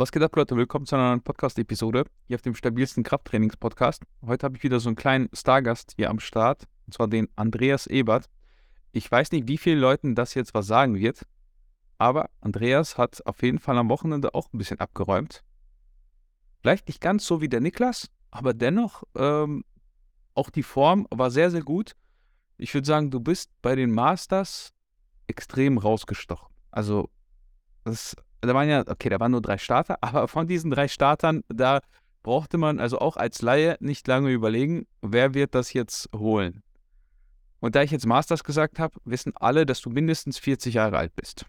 Was geht ab, Leute? Willkommen zu einer neuen Podcast-Episode hier auf dem stabilsten Krafttrainings-Podcast. Heute habe ich wieder so einen kleinen Stargast hier am Start, und zwar den Andreas Ebert. Ich weiß nicht, wie vielen Leuten das jetzt was sagen wird, aber Andreas hat auf jeden Fall am Wochenende auch ein bisschen abgeräumt. Vielleicht nicht ganz so wie der Niklas, aber dennoch ähm, auch die Form war sehr, sehr gut. Ich würde sagen, du bist bei den Masters extrem rausgestochen. Also, das da waren ja, okay, da waren nur drei Starter, aber von diesen drei Startern, da brauchte man also auch als Laie nicht lange überlegen, wer wird das jetzt holen. Und da ich jetzt Masters gesagt habe, wissen alle, dass du mindestens 40 Jahre alt bist.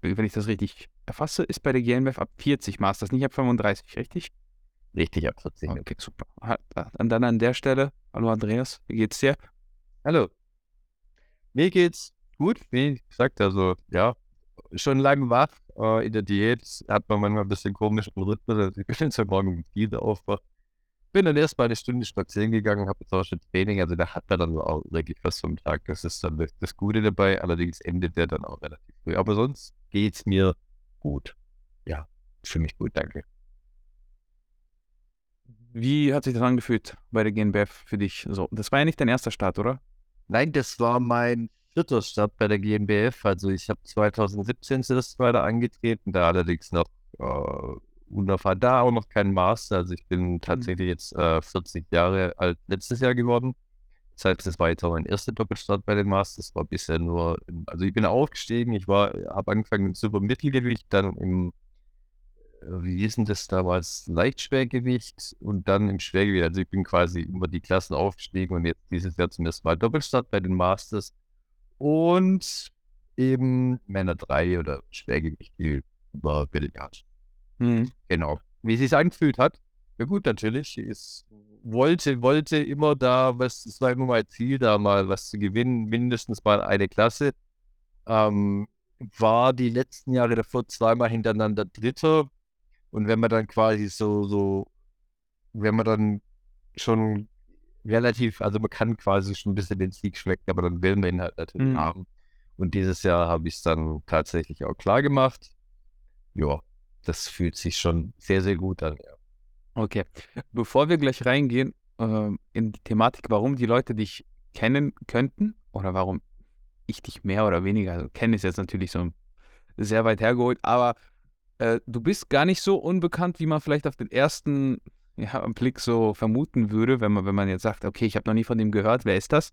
Wenn ich das richtig erfasse, ist bei der GNBF ab 40 Masters, nicht ab 35, richtig? Richtig, ab 40. Okay, super. Und dann an der Stelle, hallo Andreas, wie geht's dir? Hallo. Mir geht's gut, wie gesagt, also ja, schon lange wach. Äh, in der Diät hat man manchmal ein bisschen komischen Rhythmus. Also ich bin jetzt heute Morgen vier aufwacht. Bin dann erst mal eine Stunde spazieren gegangen, habe jetzt auch schon Training. Also da hat man dann auch wirklich was vom Tag. Das ist dann das Gute dabei. Allerdings endet der dann auch relativ früh. Aber sonst geht es mir gut. Ja, für mich gut, danke. Wie hat sich das angefühlt bei der GNBF für dich? So, das war ja nicht dein erster Start, oder? Nein, das war mein vierter Start bei der GmbF. Also ich habe 2017 das weiter angetreten, da allerdings noch äh, unerfahren, da auch noch kein Master. Also ich bin mhm. tatsächlich jetzt äh, 40 Jahre alt letztes Jahr geworden. Das heißt, das war jetzt auch mein erster Doppelstart bei den Masters. War bisher nur, also ich bin aufgestiegen, ich war, habe angefangen im Supermittelgewicht, dann im, äh, wie hieß denn das damals, Leichtschwergewicht und dann im Schwergewicht. Also ich bin quasi über die Klassen aufgestiegen und jetzt dieses Jahr zum ersten Mal Doppelstart bei den Masters und eben Männer 3 oder Schwergewicht über Billard. Mhm. Genau. Wie sie es angefühlt hat, ja gut, natürlich. Es wollte, wollte immer da, was, es war immer mein Ziel, da mal was zu gewinnen, mindestens mal eine Klasse. Ähm, war die letzten Jahre davor zweimal hintereinander Dritter. Und wenn man dann quasi so, so, wenn man dann schon relativ, also man kann quasi schon ein bisschen den Sieg schmecken, aber dann will man ihn halt natürlich mhm. haben. Und dieses Jahr habe ich es dann tatsächlich auch klar gemacht. Ja, das fühlt sich schon sehr, sehr gut an, ja. Okay. Bevor wir gleich reingehen äh, in die Thematik, warum die Leute dich kennen könnten oder warum ich dich mehr oder weniger, also kennen ist jetzt natürlich so sehr weit hergeholt, aber äh, du bist gar nicht so unbekannt, wie man vielleicht auf den ersten ja, im Blick so vermuten würde, wenn man, wenn man jetzt sagt, okay, ich habe noch nie von dem gehört, wer ist das?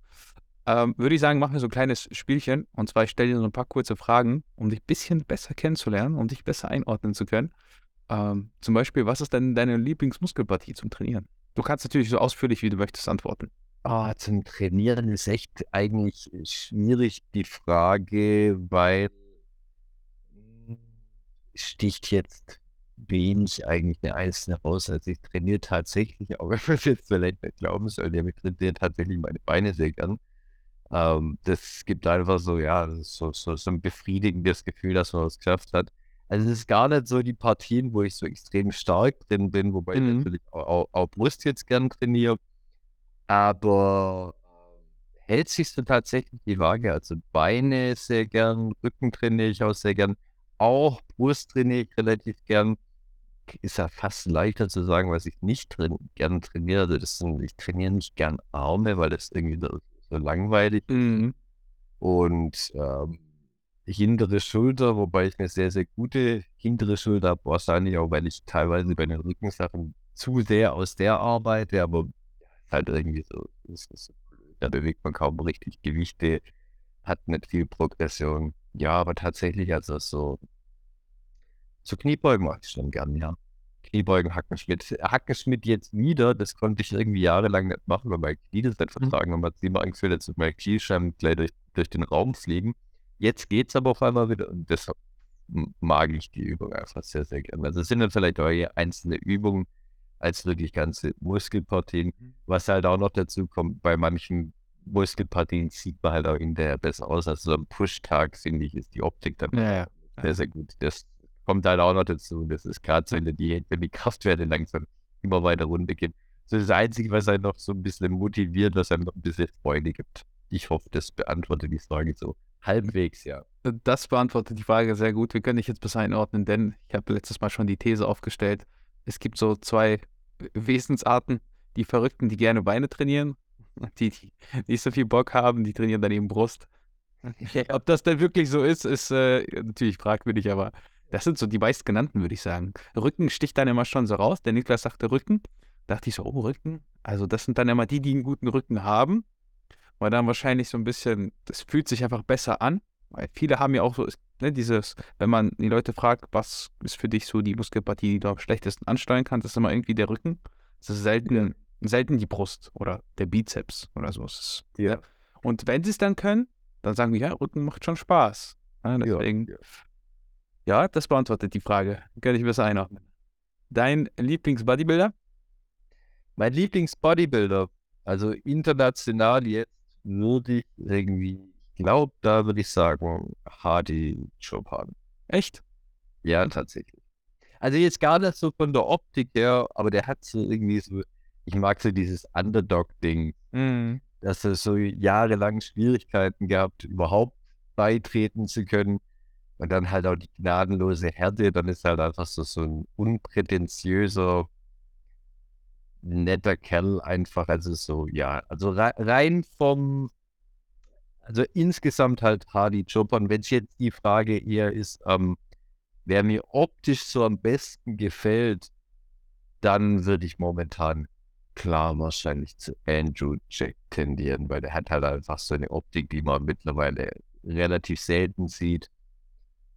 Ähm, würde ich sagen, machen wir so ein kleines Spielchen. Und zwar, ich stelle dir so ein paar kurze Fragen, um dich ein bisschen besser kennenzulernen, um dich besser einordnen zu können. Ähm, zum Beispiel, was ist denn deine Lieblingsmuskelpartie zum Trainieren? Du kannst natürlich so ausführlich, wie du möchtest, antworten. Oh, zum Trainieren ist echt eigentlich schwierig die Frage, weil hm, sticht jetzt wenig eigentlich eine einzelne raus. Also ich trainiere tatsächlich, auch wenn man es jetzt vielleicht nicht glauben soll, ich trainiere tatsächlich meine Beine sehr gern. Ähm, das gibt einfach so, ja, so, so, so ein befriedigendes Gefühl, dass man was geschafft hat. Also es ist gar nicht so die Partien, wo ich so extrem stark drin bin, wobei mhm. ich natürlich auch, auch, auch, Brust jetzt gern trainiere. Aber äh, hält sich so tatsächlich die Waage. Also Beine sehr gern, Rücken trainiere ich auch sehr gern. Auch Brust trainiere ich relativ gern ist ja fast leichter zu sagen, was ich nicht drin, gern trainiere. Also das sind, ich trainiere nicht gern Arme, weil das irgendwie so, langweilig ist. Mhm. Und ähm, hintere Schulter, wobei ich eine sehr, sehr gute hintere Schulter habe, wahrscheinlich auch, weil ich teilweise bei den Rückensachen zu sehr aus der arbeite, aber halt irgendwie so, so da bewegt man kaum richtig Gewichte, hat nicht viel Progression. Ja, aber tatsächlich, also so zu Kniebeugen mache ich schon gern, ja. Kniebeugen, Hackenschmidt. Hackenschmidt jetzt wieder, das konnte ich irgendwie jahrelang nicht machen, weil mein Knie das nicht mhm. vertragen hat. Man hat immer Angst, dass mein Kniescheiben gleich durch, durch den Raum fliegen. Jetzt geht es aber auf einmal wieder und deshalb mag ich die Übung einfach sehr, sehr gerne. Also es sind dann vielleicht auch einzelne Übungen als wirklich ganze Muskelpartien. Mhm. Was halt auch noch dazu kommt, bei manchen Muskelpartien sieht man halt auch hinterher besser aus. Also so am Push-Tag, finde ich, ist die Optik dann ja, ja. sehr, sehr gut. Das kommt halt auch noch dazu. Das ist gerade so der Diät, wenn die Kraftwerte langsam immer weiter runtergehen. Das ist das Einzige, was einen noch so ein bisschen motiviert, was einem noch ein bisschen Freude gibt. Ich hoffe, das beantwortet die Frage so halbwegs, ja. Das beantwortet die Frage sehr gut. Wir können dich jetzt besser einordnen, denn ich habe letztes Mal schon die These aufgestellt. Es gibt so zwei Wesensarten. Die Verrückten, die gerne Beine trainieren, die, die nicht so viel Bock haben, die trainieren dann eben Brust. Ob das denn wirklich so ist, ist äh, natürlich fragwürdig, aber das sind so die meistgenannten, würde ich sagen. Rücken sticht dann immer schon so raus. Der Niklas sagte Rücken. Dachte ich so, oh, Rücken. Also, das sind dann immer die, die einen guten Rücken haben. Weil dann wahrscheinlich so ein bisschen, das fühlt sich einfach besser an. Weil viele haben ja auch so, ne, dieses, wenn man die Leute fragt, was ist für dich so die Muskelpartie, die du am schlechtesten ansteuern kannst, ist immer irgendwie der Rücken. Das ist selten, selten die Brust oder der Bizeps oder so. Ist, Ja. Und wenn sie es dann können, dann sagen wir, ja, Rücken macht schon Spaß. Ja, deswegen, ja. Ja, das beantwortet die Frage. Kann ich besser einordnen. Dein Lieblings-Bodybuilder? Mein Lieblings-Bodybuilder, also international jetzt, würde ich irgendwie, ich glaube, da würde ich sagen, Hardy Chopin. Echt? Ja, tatsächlich. Also jetzt gar nicht so von der Optik her, aber der hat so irgendwie so, ich mag so dieses Underdog-Ding, Mhm. dass er so jahrelang Schwierigkeiten gehabt, überhaupt beitreten zu können. Und dann halt auch die gnadenlose Härte, dann ist halt einfach so, so ein unprätentiöser, netter Kerl einfach. Also so, ja, also rei- rein vom, also insgesamt halt Hardy Chopin. Wenn es jetzt die Frage eher ist, ähm, wer mir optisch so am besten gefällt, dann würde ich momentan klar wahrscheinlich zu Andrew Jack tendieren, weil der hat halt einfach so eine Optik, die man mittlerweile relativ selten sieht.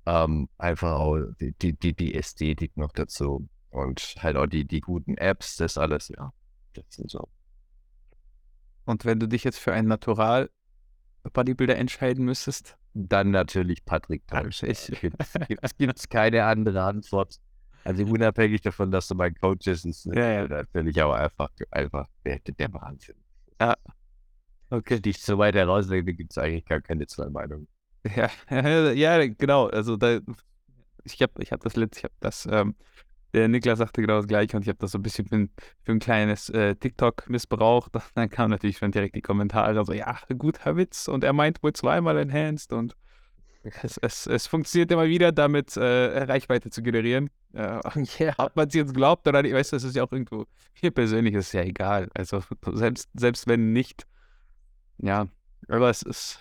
Ähm, einfach auch die, die, die, die Ästhetik noch dazu und halt auch die, die guten Apps, das alles, ja. Das sind so. Und wenn du dich jetzt für einen Natural-Bodybuilder entscheiden müsstest? Dann natürlich Patrick Es gibt keine andere Antwort. Also unabhängig davon, dass du mein Coach ist, ist Ja, ja. natürlich auch einfach, einfach der, der Wahnsinn. Okay. Dich so weit herauslegen, gibt es eigentlich gar keine zwei Meinungen. Ja, ja, genau. Also da, ich habe ich hab das letzte, ich habe das, ähm, der Niklas sagte genau das gleiche und ich habe das so ein bisschen für ein, für ein kleines äh, TikTok missbraucht. Dann kamen natürlich schon direkt die Kommentare, so, ja, guter Witz und er meint wohl zweimal enhanced und es, es, es funktioniert immer wieder, damit äh, Reichweite zu generieren. Äh, Ja. ob man es jetzt glaubt oder nicht, weißt du, das ist ja auch irgendwo, mir persönlich ist es ja egal. Also selbst, selbst wenn nicht, ja, aber es ist,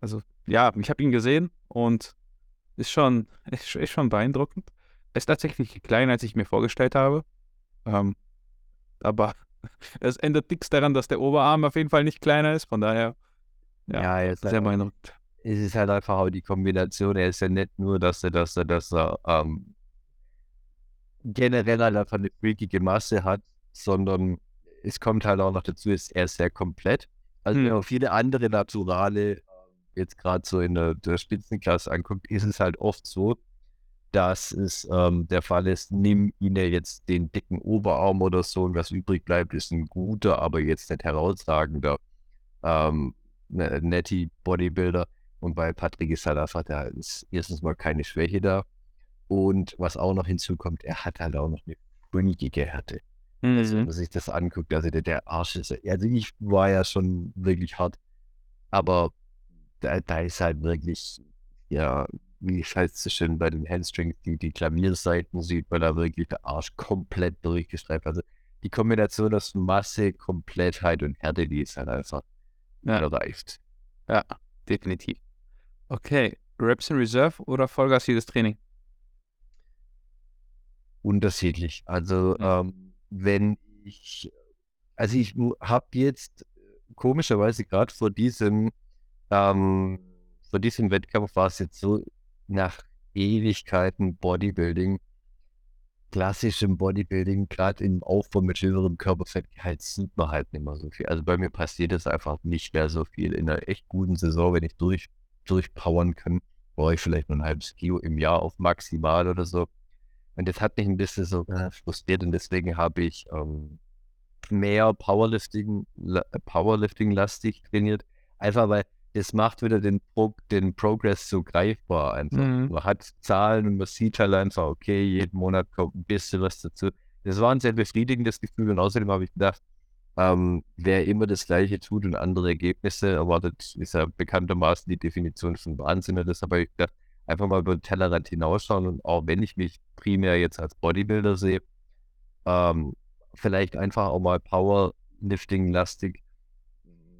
also ja, ich habe ihn gesehen und ist schon, ist, ist schon beeindruckend. Er ist tatsächlich kleiner, als ich mir vorgestellt habe. Ähm, aber es ändert nichts daran, dass der Oberarm auf jeden Fall nicht kleiner ist. Von daher, ja, Ja, sehr beeindruckend. es ist halt einfach auch die Kombination. Er ist ja nicht nur, dass er, dass er, dass er ähm, generell halt einfach eine freakige Masse hat, sondern es kommt halt auch noch dazu, ist er ist sehr komplett. Also Hm. viele andere Naturale jetzt gerade so in der, der Spitzenklasse anguckt, ist es halt oft so, dass es ähm, der Fall ist, nimm ihn ja jetzt den dicken Oberarm oder so und was übrig bleibt, ist ein guter, aber jetzt nicht herausragender ähm, ne- Netty Bodybuilder. Und bei Patrick ist halt einfach, da ist erstens mal keine Schwäche da. Und was auch noch hinzukommt, er hat halt auch noch eine freakige Härte. Also, wenn Mhm. man sich das anguckt, also der, der Arsch ist, also ich war ja schon wirklich hart, aber da, da ist halt wirklich, ja, wie heißt es so schön bei den Handstrings, die, die Klavierseiten sieht man da wirklich der Arsch komplett durchgestreift. Also die Kombination aus Masse, Komplettheit und Härte, die ist halt einfach Ja. erreicht. Ja, definitiv. Okay, Reps in Reserve oder Vollgas jedes Training? unterschiedlich. Also, Mhm. ähm, wenn ich, also ich habe jetzt komischerweise gerade vor diesem, ähm, vor diesem Wettkampf war es jetzt so nach Ewigkeiten Bodybuilding, klassischem Bodybuilding, gerade im Aufbau mit höherem Körperfettgehalt sieht man halt nicht mehr so viel. Also bei mir passiert es einfach nicht mehr so viel. In einer echt guten Saison, wenn ich durch, durchpowern kann, brauche ich vielleicht nur ein halbes Kilo im Jahr auf maximal oder so. Und das hat mich ein bisschen so äh, frustriert und deswegen habe ich ähm, mehr Powerlifting, la- Powerlifting-lastig trainiert. Einfach weil das macht wieder den, Pro den Progress so greifbar einfach. Mhm. Man hat Zahlen und man sieht halt einfach, okay, jeden Monat kommt ein bisschen was dazu. Das war ein sehr befriedigendes Gefühl und außerdem habe ich gedacht, Ähm, wer immer das Gleiche tut und andere Ergebnisse erwartet, ist ja bekanntermaßen die Definition von Wahnsinn. Und deshalb habe ich gedacht, einfach mal über den Tellerrand hinausschauen und auch wenn ich mich primär jetzt als Bodybuilder sehe, ähm, vielleicht einfach auch mal Powerlifting-lastig,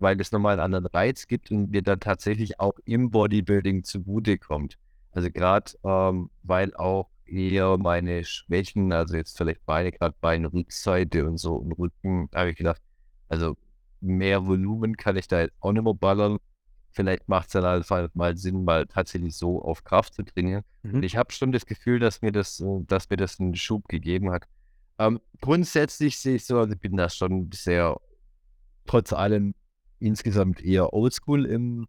weil es nochmal einen anderen Reiz gibt und mir dann tatsächlich auch im Bodybuilding zugutekommt. Also gerade, ähm, weil auch eher meine Schwächen, also jetzt vielleicht Beine, gerade Beine, Rückseite und so und Rücken, habe ich gedacht, also mehr Volumen kann ich da jetzt auch nicht mehr ballern. Vielleicht macht es dann einfach mal Sinn, mal tatsächlich so auf Kraft zu trainieren. Mhm. Und ich habe schon das Gefühl, dass mir das, äh, dass mir das einen Schub gegeben hat. Ähm, grundsätzlich sehe ich so, also ich bin da schon sehr, trotz allem insgesamt eher oldschool im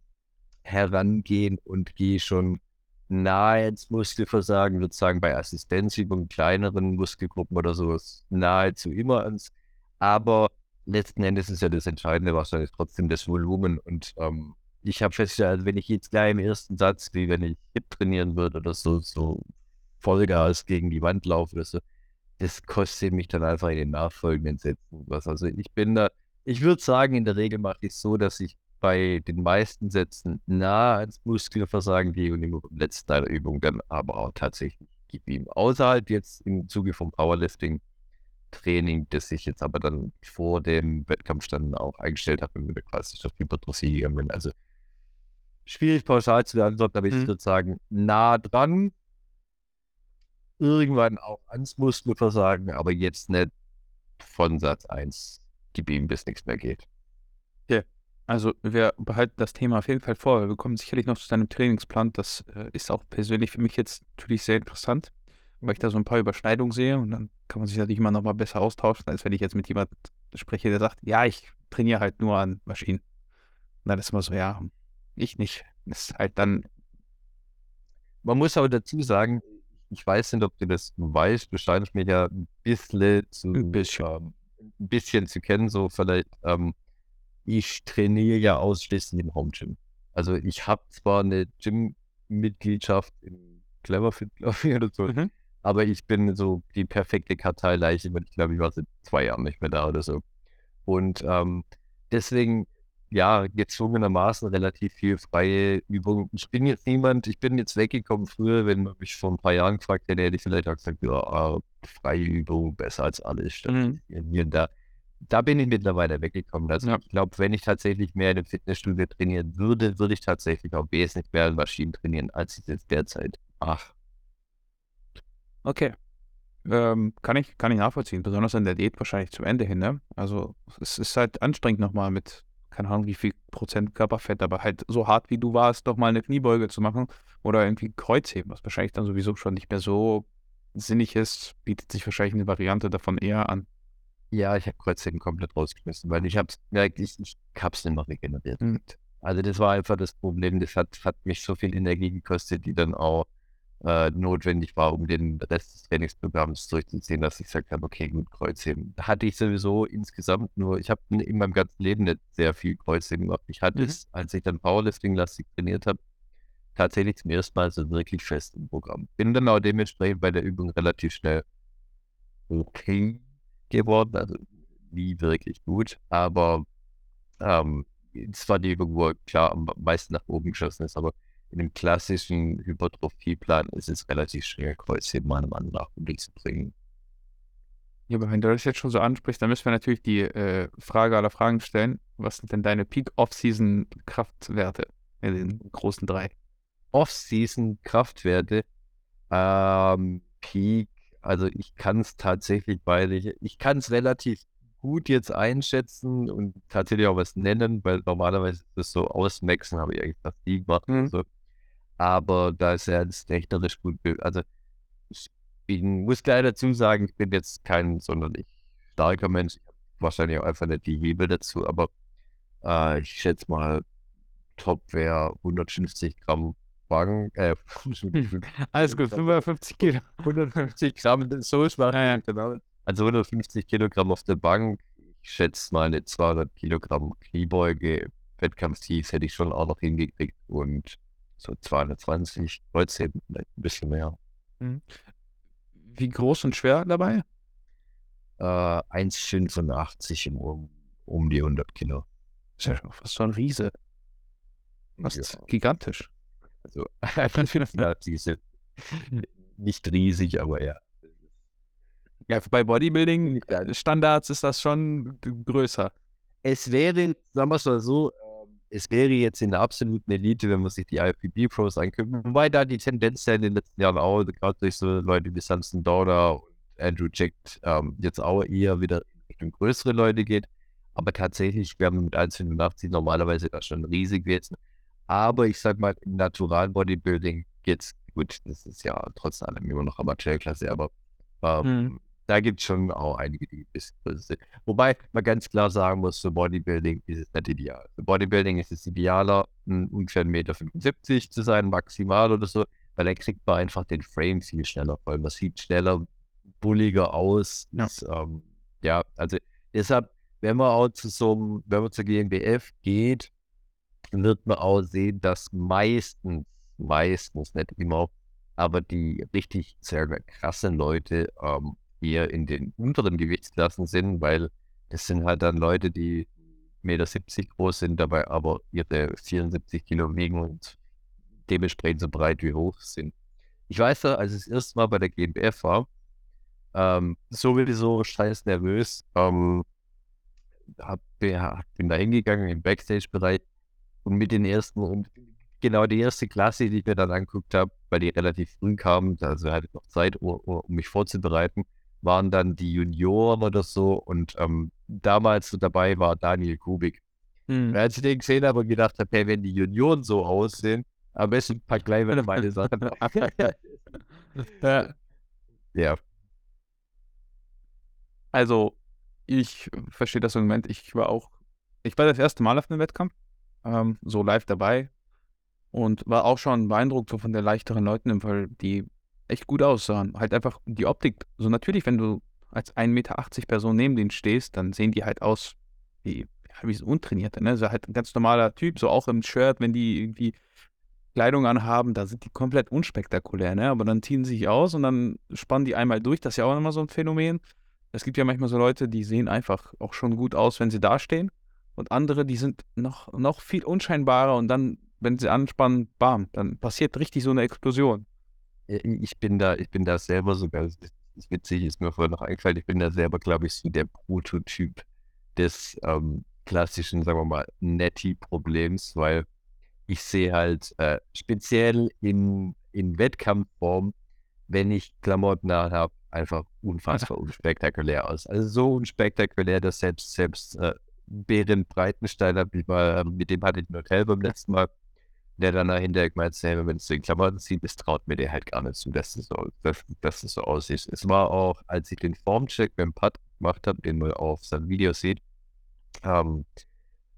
Herangehen und gehe schon nahe ins Muskelversagen, sozusagen bei Assistenzübungen, kleineren Muskelgruppen oder so, nahezu immer ans. Aber letzten Endes ist ja das Entscheidende wahrscheinlich trotzdem das Volumen. Und ähm, ich habe festgestellt, wenn ich jetzt gleich im ersten Satz, wie wenn ich Hip trainieren würde oder so, so Vollgas gegen die Wand laufe oder so, das kostet mich dann einfach in den nachfolgenden Sätzen was. Also ich bin da, ich würde sagen, in der Regel mache ich es so, dass ich bei den meisten Sätzen nah ans Muskelversagen gehe und im letzten Teil der Übung dann aber auch tatsächlich geblieben. Außerhalb jetzt im Zuge vom Powerlifting Training, das ich jetzt aber dann vor dem Wettkampf dann auch eingestellt habe, mit der klassischen Hypertrophie gegangen bin. Also schwierig pauschal zu beantworten, aber ich mhm. würde sagen, nah dran. Irgendwann auch ans Muskelversagen, aber jetzt nicht von Satz 1 geblieben, bis nichts mehr geht. Okay. Also wir behalten das Thema auf jeden Fall vor. Wir kommen sicherlich noch zu deinem Trainingsplan. Das äh, ist auch persönlich für mich jetzt natürlich sehr interessant, weil ich da so ein paar Überschneidungen sehe und dann kann man sich natürlich immer noch mal besser austauschen, als wenn ich jetzt mit jemandem spreche, der sagt, ja, ich trainiere halt nur an Maschinen. Und dann ist immer so, ja, ich nicht. Das ist halt dann. Man muss aber dazu sagen, ich weiß nicht, ob du das weißt, du scheinst mich ja ein bisschen zu, ein bisschen. Ähm, ein bisschen zu kennen, so vielleicht. Ähm, ich trainiere ja ausschließlich im Home Gym. Also ich habe zwar eine Gym-Mitgliedschaft im Cleverfit, glaube ich, oder so, mhm. aber ich bin so die perfekte Karteileiche, weil ich glaube, ich war seit zwei Jahren nicht mehr da oder so. Und ähm, deswegen, ja, gezwungenermaßen relativ viel freie Übung. Ich bin jetzt niemand, ich bin jetzt weggekommen früher, wenn man mich vor ein paar Jahren gefragt hätte, hätte ich vielleicht auch gesagt, ja, freie Übung besser als alles. Mhm. Da da bin ich mittlerweile weggekommen. Also ja. ich glaube, wenn ich tatsächlich mehr in einem Fitnessstudio trainieren würde, würde ich tatsächlich auch wesentlich mehr an Maschinen trainieren, als ich jetzt derzeit Ach. Okay. Ähm, kann, ich, kann ich nachvollziehen, besonders an der Diät wahrscheinlich zum Ende hin. Ne? Also es ist halt anstrengend nochmal mit, keine Ahnung, wie viel Prozent Körperfett, aber halt so hart wie du warst, doch mal eine Kniebeuge zu machen oder irgendwie Kreuzheben, was wahrscheinlich dann sowieso schon nicht mehr so sinnig ist, bietet sich wahrscheinlich eine Variante davon eher an. Ja, ich habe Kreuzheben komplett rausgeschmissen, weil ich habe es gemerkt, ich, ich habe es nicht mehr regeneriert. Mhm. Also das war einfach das Problem, das hat, hat mich so viel Energie gekostet, die dann auch äh, notwendig war, um den Rest des Trainingsprogramms durchzuziehen, dass ich gesagt habe, okay, gut, Kreuzheben. Hatte ich sowieso insgesamt nur, ich habe in meinem ganzen Leben nicht sehr viel Kreuzheben gemacht. Ich hatte mhm. es, als ich dann Powerlifting-lastig trainiert habe, tatsächlich zum ersten Mal so wirklich fest im Programm. Bin dann auch dementsprechend bei der Übung relativ schnell okay geworden, also nie wirklich gut, aber ähm, es war die Übung, wo klar am meisten nach oben geschossen ist, aber in dem klassischen Hypertrophieplan ist es relativ schwer, Kreuzheben meiner Meinung nach bringen. Ja, aber wenn du das jetzt schon so ansprichst, dann müssen wir natürlich die äh, Frage aller Fragen stellen. Was sind denn deine Peak-Off-Season-Kraftwerte in den großen drei? Off-Season-Kraftwerte, ähm, Peak also ich kann es tatsächlich beide, ich kann es relativ gut jetzt einschätzen und tatsächlich auch was nennen, weil normalerweise ist das so ausmaxen, habe ich eigentlich fast nie gemacht. Mhm. So. Aber da ist ja das rechnerisch gut. Also ich bin, muss gleich dazu sagen, ich bin jetzt kein sonderlich starker Mensch. Ich habe wahrscheinlich auch einfach nicht die Hebel dazu, aber äh, ich schätze mal, Top wäre 150 Gramm Wagen, äh, alles gut, 55 Kilo. 150 Gramm, so ist man. Ja, ja. Genau. Also 150 Kilogramm auf der Bank. Ich schätze mal eine 200 Kilogramm Kniebeuge. Wettkampftief hätte ich schon auch noch hingekriegt und so 220 Kreuzheben, vielleicht ein bisschen mehr. Mhm. Wie groß und schwer dabei? Äh, 1,85 im um die 100 Kilo. Das ist ja fast schon ein Riese. Fast Ja. gigantisch. Also, ja, diese nicht riesig, aber ja. Ja, bei Bodybuilding-Standards ist das schon größer. Es wäre, sagen wir es mal so, ähm, es wäre jetzt in der absoluten Elite, wenn man sich die IFBB-Pros anguckt, wobei da die Tendenz ja in den letzten Jahren auch, gerade durch so Leute wie Samson Dauder und Andrew Jack, ähm, jetzt auch eher wieder in Richtung größere Leute geht. Aber tatsächlich, wir haben mit 1,85 normalerweise da schon riesig jetzt. Aber ich sag mal, im Natural Bodybuilding geht's gut. Das ist ja trotz allem immer noch Amateurklasse, aber ähm, Mhm. da gibt es schon auch einige, die ein bisschen größer sind. Wobei man ganz klar sagen muss, für Bodybuilding ist es nicht ideal. Für Bodybuilding ist es idealer, ein, ungefähr 1,75 Meter zu sein, maximal oder so, weil dann kriegt man einfach den Frame viel schneller voll. Man sieht schneller, bulliger aus. Ja. Ist, ähm, ja, also deshalb, wenn man auch zu so einem, wenn man zur GmbF geht, wird man auch sehen, dass meistens, meistens, nicht immer, aber die richtig sehr krassen Leute ähm, eher in den unteren Gewichtsklassen sind, weil das sind halt dann Leute, die 1,70 Meter groß sind, dabei aber ihre 74 Kilo wiegen und dementsprechend so breit wie hoch sind. Ich weiß ja, als ich das erste Mal bei der GmbF war, ähm, sowieso scheiß nervös, ähm, hab, bin da hingegangen im Backstage-Bereich und mit den ersten und genau die erste Klasse, die ich mir dann angeguckt habe, weil die relativ früh kamen, also hatte ich noch Zeit, um, um mich vorzubereiten, waren dann die Junioren oder so. Und ähm, damals so dabei war Daniel Kubik. Und als ich den gesehen habe und gedacht habe, hey, wenn die Junioren so aussehen, am besten pack gleich wieder meine Sachen. Ja, also, ich verstehe das im Moment. Ich war auch, ich war das erste Mal auf einem Wettkampf, ähm, so live dabei und war auch schon beeindruckt so von der leichteren Leuten im Fall, die echt gut aussahen. Halt einfach die Optik. So natürlich, wenn du als 1,80 Meter Person neben denen stehst, dann sehen die halt aus wie, ja, wie so Untrainierte, ne? So halt ein ganz normaler Typ, so auch im Shirt, wenn die irgendwie Kleidung anhaben, da sind die komplett unspektakulär, ne? Aber dann ziehen sie sich aus und dann spannen die einmal durch. Das ist ja auch immer so ein Phänomen. Es gibt ja manchmal so Leute, die sehen einfach auch schon gut aus, wenn sie dastehen. Und andere, die sind noch, noch viel unscheinbarer und dann, wenn sie anspannen, bam, dann passiert richtig so eine Explosion. Äh, ich bin da, ich bin da selber sogar, das ist witzig, ist mir vorher noch eingefallen, ich bin da selber, glaube ich, so der Prototyp des ähm, klassischen, sagen wir mal, Netty-Problems, weil ich sehe halt äh, speziell in, in Wettkampfform, wenn ich Klamotten habe, einfach unfassbar unspektakulär aus. Also so unspektakulär, dass selbst, selbst äh, Berend Breitenstein, hab ich mal, ähm, mit dem hatte ich ein Hotel beim letzten Mal, der dann hinterher gemeint hat, wenn es den Klamotten sieht, das traut mir der halt gar nicht zu, dass es so, dass, dass es so aussieht. Es war auch, als ich den Formcheck beim Putt gemacht habe, den man auf seinem Video sieht, ähm,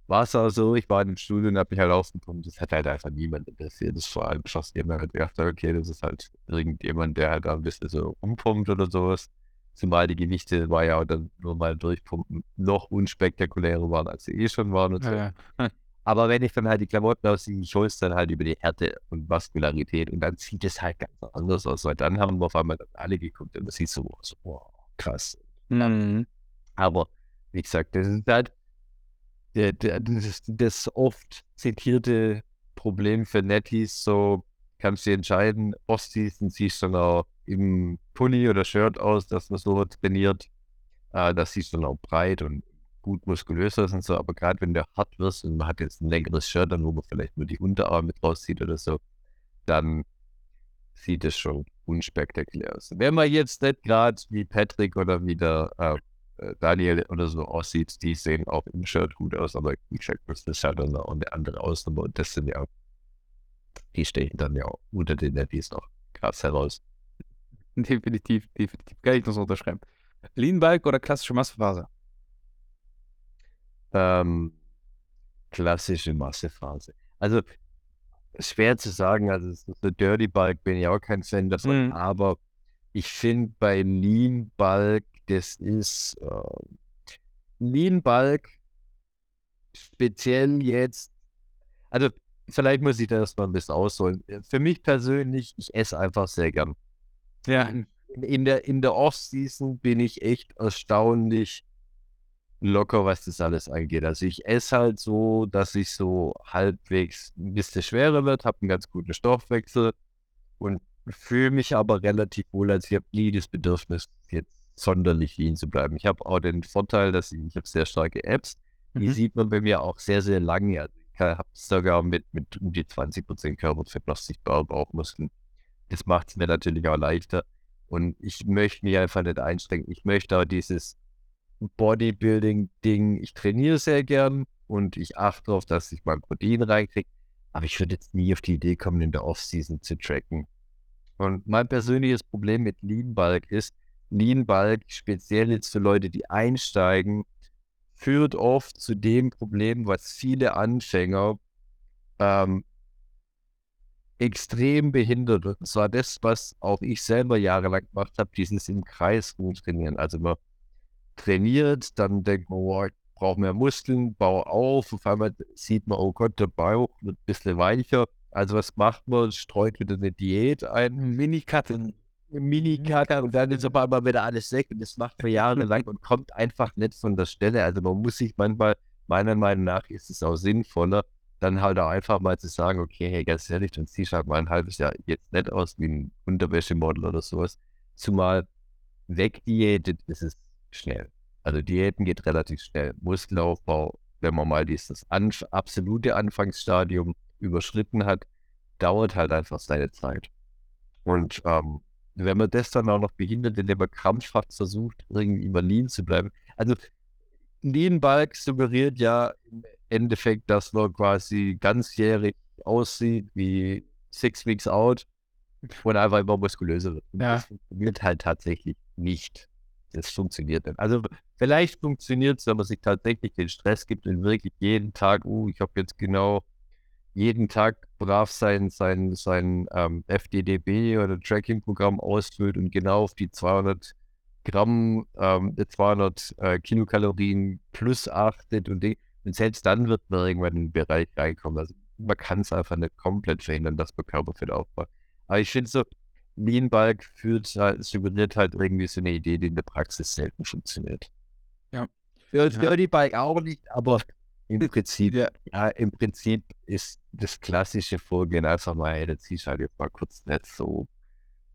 war es auch so, ich war in dem Studio und habe mich halt aufgepumpt. Das hat halt einfach niemand interessiert. Das ist vor allem fast jemand hat gedacht, okay, das ist halt irgendjemand, der halt da ein bisschen so umpumpt oder sowas. Zumal die Gewichte war ja auch dann nur mal durchpumpen noch unspektakulärer waren, als sie eh schon waren und so. Ja. Aber wenn ich dann halt die Klamotten ausziehe, ich hole es dann halt über die Härte und Vaskularität und dann sieht es halt ganz anders aus, weil dann haben wir auf einmal dann alle geguckt und das sieht so aus, wow, krass. Mhm. Aber wie gesagt, das ist halt das, das oft zitierte Problem für Netties, so kannst du entscheiden, Off-Season siehst du dann auch im Pulli oder Shirt aus, dass man so trainiert, äh, das siehst du dann auch breit und gut muskulös ist und so, aber gerade wenn du hart wirst und man hat jetzt ein längeres Shirt, dann wo man vielleicht nur die Unterarme mit rauszieht oder so, dann sieht es schon unspektakulär aus. Wenn man jetzt nicht gerade wie Patrick oder wie der äh, äh, Daniel oder so aussieht, die sehen auch im Shirt gut aus, aber wie gesagt, das ist halt auch eine andere Ausnahme und das sind ja, die stechen dann ja auch unter den Netties noch krass heraus. Definitiv, definitiv. Kann ich so unterschreiben. Lean Bulk oder klassische Massephase? Ähm, klassische Massephase. Also schwer zu sagen, also so Dirty Bulk bin ich auch kein Fan davon, Mhm. aber ich finde bei Lean Bulk, das ist äh, Lean Bulk speziell jetzt, also vielleicht muss ich das mal ein bisschen ausholen. Für mich persönlich, ich esse einfach sehr gern. Ja. In, in der, in der Off-Season bin ich echt erstaunlich locker, was das alles angeht. Also ich esse halt so, dass ich so halbwegs ein bisschen schwerer wird, habe einen ganz guten Stoffwechsel und fühle mich aber relativ wohl, als ich habe nie das Bedürfnis, jetzt sonderlich lean zu bleiben. Ich habe auch den Vorteil, dass ich, ich habe sehr starke Apps, die Mhm. sieht man bei mir auch sehr, sehr lange. Also ich habe sogar mit, mit um die 20% Körperfett noch sichtbare Bauchmuskeln. Das macht es mir natürlich auch leichter. Und ich möchte mich einfach nicht einschränken. Ich möchte auch dieses Bodybuilding-Ding, ich trainiere sehr gern und ich achte darauf, dass ich mein Protein reinkriege. Aber ich würde jetzt nie auf die Idee kommen, in der Off-Season zu tracken. Und mein persönliches Problem mit Lean Bulk ist, Lean Bulk, speziell jetzt für Leute, die einsteigen, führt oft zu dem Problem, was viele Anfänger ähm, extrem behindert. Und zwar das, was auch ich selber jahrelang gemacht habe, dieses im Kreis rumtrainieren. Also man trainiert, dann denkt man, oh, ich brauche mehr Muskeln, baue auf, auf einmal sieht man, oh Gott, der Bauch wird ein bisschen weicher. Also was macht man? Streut wieder eine Diät ein, Mini-Cut. Mini-Cut und dann ist auf einmal wieder alles weg und das macht man jahrelang und kommt einfach nicht von der Stelle. Also man muss sich manchmal, meiner Meinung nach, ist es auch sinnvoller, dann halt auch einfach mal zu sagen, okay, hey, ganz ehrlich, dann ziehst du halt mal ein halbes Jahr jetzt nicht aus wie ein Unterwäschemodel oder sowas. Zumal wegdiätet ist es schnell. Also Diäten geht relativ schnell. Muskelaufbau, wenn man mal dieses anf absolute Anfangsstadium überschritten hat, dauert halt einfach seine Zeit. Und ähm, wenn man das dann auch noch behindert, indem man krampfhaft versucht, irgendwie immer lean zu bleiben. Also Lean Bulk suggeriert ja im Endeffekt, dass man quasi ganzjährig aussieht wie Six Weeks Out und einfach immer muskulöser wird. Ja. Das funktioniert halt tatsächlich nicht. Das funktioniert nicht. Also vielleicht funktioniert es, wenn man sich tatsächlich den Stress gibt und wirklich jeden Tag, uh, ich habe jetzt genau jeden Tag brav sein, sein, sein ähm, FDDB oder Tracking-Programm ausfüllt und genau auf die 200 Gramm, ähm, 200 äh, Kilokalorien plus achtet und, und selbst dann wird man irgendwann in den Bereich reinkommen. Also man kann es einfach nicht komplett verhindern, dass man Körperfett aufbaut. Aber ich finde so, Lean Bulk führt halt, suggeriert halt irgendwie so eine Idee, die in der Praxis selten funktioniert. Ja. Für Ja. Dirty Bike auch nicht, aber im Prinzip, Ja. ja, im Prinzip ist das klassische Vorgehen einfach mal, hey, ziehst du halt jetzt mal kurz nicht so,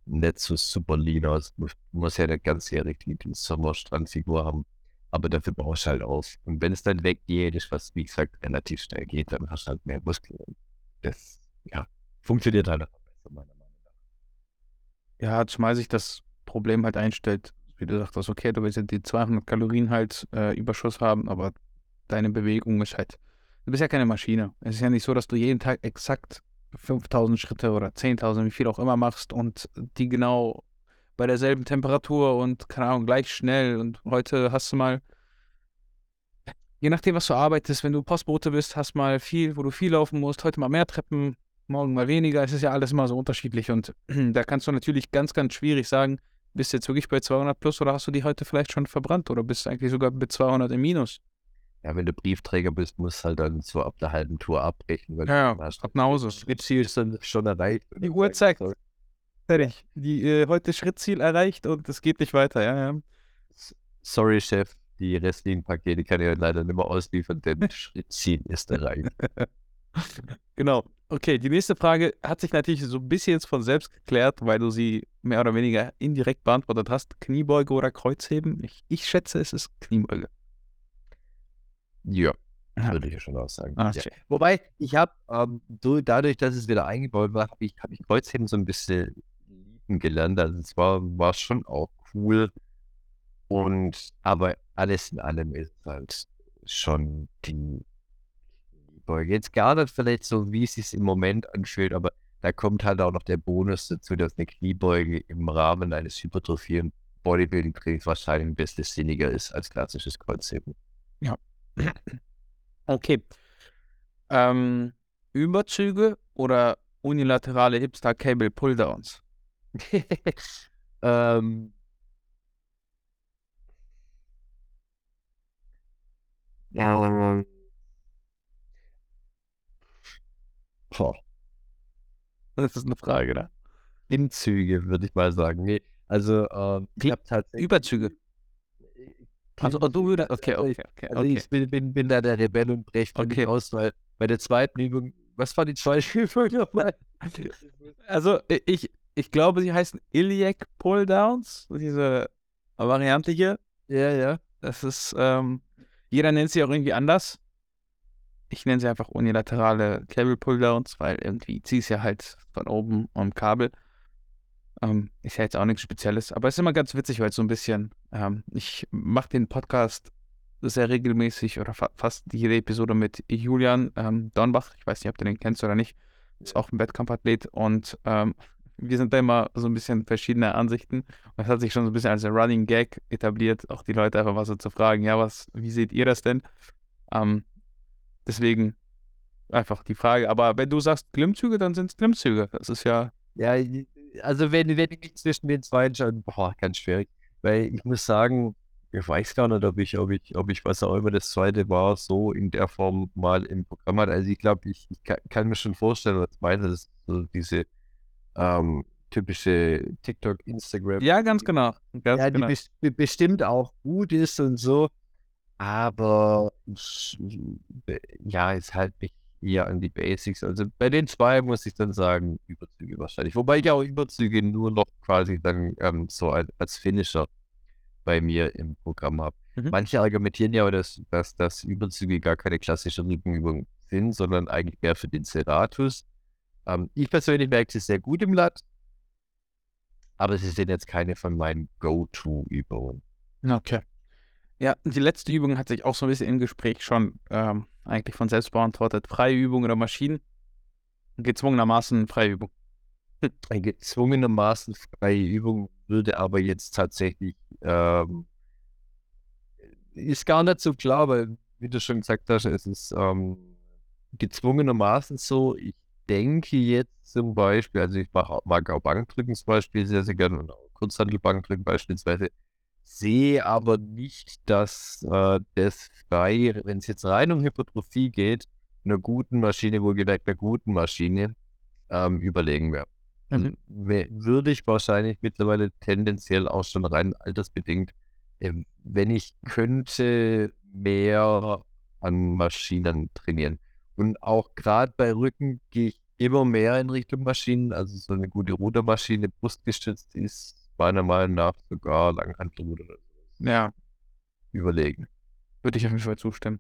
nicht so super lean aus. Du musst ja nicht ganzjährig die, Sommerstrandfigur haben, aber dafür baust du halt auf. Und wenn es dann weggeht, ist was, wie gesagt, relativ schnell geht, dann hast du halt mehr Muskeln. Das, ja, funktioniert halt einfach besser, meiner Meinung nach. Ja, zumal sich das Problem halt einstellt, wie du sagtest, okay, du willst ja die 200 Kalorien halt äh, Überschuss haben, aber deine Bewegung ist halt, du bist ja keine Maschine. Es ist ja nicht so, dass du jeden Tag exakt 5000 Schritte oder 10.000, wie viel auch immer machst und die genau bei derselben Temperatur und, keine Ahnung, gleich schnell und heute hast du mal, je nachdem, was du arbeitest, wenn du Postbote bist, hast mal viel, wo du viel laufen musst, heute mal mehr Treppen, morgen mal weniger. Es ist ja alles immer so unterschiedlich und da kannst du natürlich ganz, ganz schwierig sagen, bist du jetzt wirklich bei 200 plus oder hast du die heute vielleicht schon verbrannt oder bist du eigentlich sogar mit 200 im Minus? Ja, wenn du Briefträger bist, musst du halt dann so ab der halben Tour abbrechen, weil Ja, du hast ab nach Hause. Schrittziel ist dann schon erreicht. Die Uhr zeigt. Fertig. Die äh, heute Schrittziel erreicht und es geht nicht weiter, ja, ja. Sorry, Chef, die restlichen Pakete kann ich leider nicht mehr ausliefern, denn Schrittziel ist erreicht. Genau. Okay, die nächste Frage hat sich natürlich so ein bisschen jetzt von selbst geklärt, weil du sie mehr oder weniger indirekt beantwortet hast. Kniebeuge oder Kreuzheben? Ich, ich schätze, es ist Kniebeuge. Ja, würde ich ja schon auch sagen. Ah, ja. Wobei, ich habe, ähm, dadurch, dass es wieder eingebaut war, habe ich, hab ich Kreuzheben so ein bisschen lieben gelernt. Also es war, war schon auch cool. Und aber alles in allem ist halt schon die Kniebeuge. Jetzt gar nicht vielleicht so, wie es sich im Moment anfühlt, aber da kommt halt auch noch der Bonus dazu, dass eine Kniebeuge im Rahmen eines Hypertrophien Bodybuilding-Trainings wahrscheinlich ein bisschen sinniger ist als klassisches Kreuzheben. Okay. Ähm, Überzüge oder unilaterale Hipster Cable Pulldowns? ähm, ja, boah, Das ist eine Frage, ne? Klimmzüge, würde ich mal sagen. Nee, also ähm, ich habe tatsächlich Überzüge. Also oh, du würdest, okay, Also ich- okay, okay, Also okay. ich bin, bin, bin da der Rebell und breche da Okay. aus, weil bei der zweiten Übung, was war die zweite Übung nochmal? Also ich, ich glaube, sie heißen Iliac Pull-Downs, diese Variante hier. Ja, ja. Das ist, ähm, jeder nennt sie auch irgendwie anders. Ich nenne sie einfach unilaterale Cable Pull-Downs, weil irgendwie zieh es ja halt von oben am Kabel. Ähm, ist ja jetzt auch nichts Spezielles, aber es ist immer ganz witzig, weil es so ein bisschen, ähm, ich mache den Podcast sehr regelmäßig oder fa fast jede Episode mit Julian ähm, Dornbach. Ich weiß nicht, ob du den kennst oder nicht. Ist auch ein Wettkampfathlet und ähm, wir sind da immer so ein bisschen verschiedener Ansichten. Und das hat sich schon so ein bisschen als Running Gag etabliert, auch die Leute einfach mal so zu fragen, ja, was, wie seht ihr das denn? Ähm, deswegen einfach die Frage. Aber wenn du sagst Klimmzüge, dann sind es Klimmzüge. Das ist ja, Ja, also wenn, wenn ich mich zwischen den zwei entscheiden, boah, ganz schwierig. Weil ich muss sagen, ich weiß gar nicht, ob ich, ob ich, ob ich, was auch immer das zweite war, so in der Form mal im Programm hatte. Also ich glaube, ich, ich kann, kann mir schon vorstellen, was du meinst, das ist so diese ähm, typische TikTok, Instagram. ja, ganz genau. Ganz ja, die genau. bes be- bestimmt auch gut ist und so, aber ich, be- ja, es halt mich eher an die Basics. Also bei den zwei muss ich dann sagen, Überzüge wahrscheinlich. Wobei ich auch Überzüge nur noch quasi dann ähm, so als, als Finisher bei mir im Programm habe. Mhm. Manche argumentieren ja, dass, dass, dass Überzüge gar keine klassische Rückenübung sind, sondern eigentlich mehr für den Serratus. Ähm, ich persönlich merke es sehr gut im Lat, aber sie sind jetzt keine von meinen Go-To-Übungen. Okay. Ja, die letzte Übung hat sich auch so ein bisschen im Gespräch schon ähm, eigentlich von selbst beantwortet. Freie Übung oder Maschinen? Gezwungenermaßen freie Übung. Eine gezwungenermaßen freie Übung würde aber jetzt tatsächlich, ähm, ist gar nicht so klar, weil, wie du schon gesagt hast, es ist ähm, gezwungenermaßen so. Ich denke jetzt zum Beispiel, also ich auch- mag auch Bankdrücken zum Beispiel sehr, sehr gerne und auch Kurzhantelbankdrücken beispielsweise, sehe aber nicht, dass äh, das frei, wenn es jetzt rein um Hypertrophie geht, einer guten Maschine, wohlgemerkt einer guten Maschine, ähm, überlegen wäre. Mhm. würde ich wahrscheinlich mittlerweile tendenziell auch schon rein altersbedingt, ähm, wenn ich könnte, mehr an Maschinen trainieren. Und auch gerade bei Rücken gehe ich immer mehr in Richtung Maschinen. Also so eine gute Rudermaschine, brustgestützt ist meiner Meinung nach sogar sowas Ja, überlegen. würde ich auf jeden Fall zustimmen.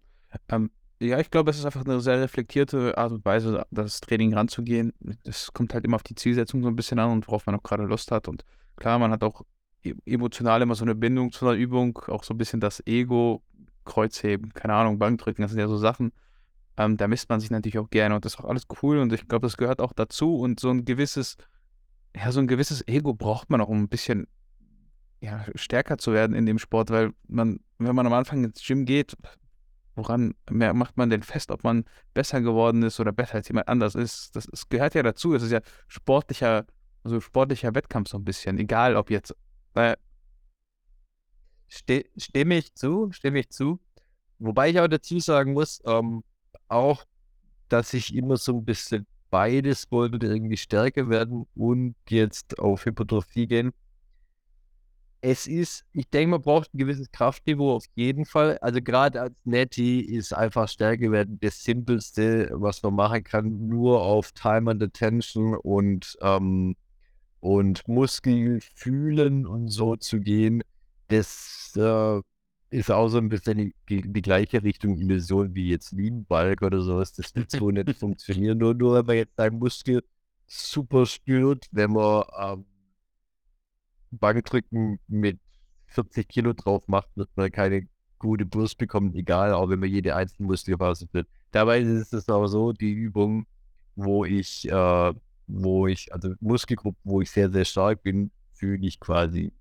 Ähm, ja, ich glaube, es ist einfach eine sehr reflektierte Art und Weise, das Training ranzugehen. Es kommt halt immer auf die Zielsetzung so ein bisschen an und worauf man auch gerade Lust hat. Und klar, man hat auch e- emotional immer so eine Bindung zu einer Übung, auch so ein bisschen das Ego, Kreuzheben, keine Ahnung, Bankdrücken, das sind ja so Sachen. Ähm, da misst man sich natürlich auch gerne und das ist auch alles cool und ich glaube, das gehört auch dazu und so ein gewisses, ja, so ein gewisses Ego braucht man auch, um ein bisschen ja, stärker zu werden in dem Sport, weil man, wenn man am Anfang ins Gym geht, woran macht man denn fest, ob man besser geworden ist oder besser als jemand anders ist? Das, das gehört ja dazu. Es ist ja sportlicher, also sportlicher Wettkampf so ein bisschen, egal ob jetzt, weil, Ste stimme ich zu, stimme ich zu. Wobei ich auch dazu sagen muss, ähm, auch, dass ich immer so ein bisschen beides wollte, irgendwie stärker werden und jetzt auf Hypertrophie gehen. Es ist, ich denke, man braucht ein gewisses Kraftniveau auf jeden Fall. Also gerade als Netty ist einfach stärker werden das Simpelste, was man machen kann, nur auf Time and Attention und, ähm, und Muskel fühlen und so zu gehen. Das äh, ist auch so ein bisschen die, die, die gleiche Richtung Illusion wie jetzt Lean-Balk oder sowas. Das wird so nicht funktionieren. Nur, nur wenn man jetzt seinen Muskel super spürt, wenn man ähm, Bankdrücken mit 40 Kilo drauf macht, wird man keine gute Brust bekommen, egal, auch wenn man jede einzelne Muskelphase wird. Dabei ist es aber so, die Übung, wo ich, äh, wo ich, also Muskelgruppen, wo ich sehr, sehr stark bin, fühle ich quasi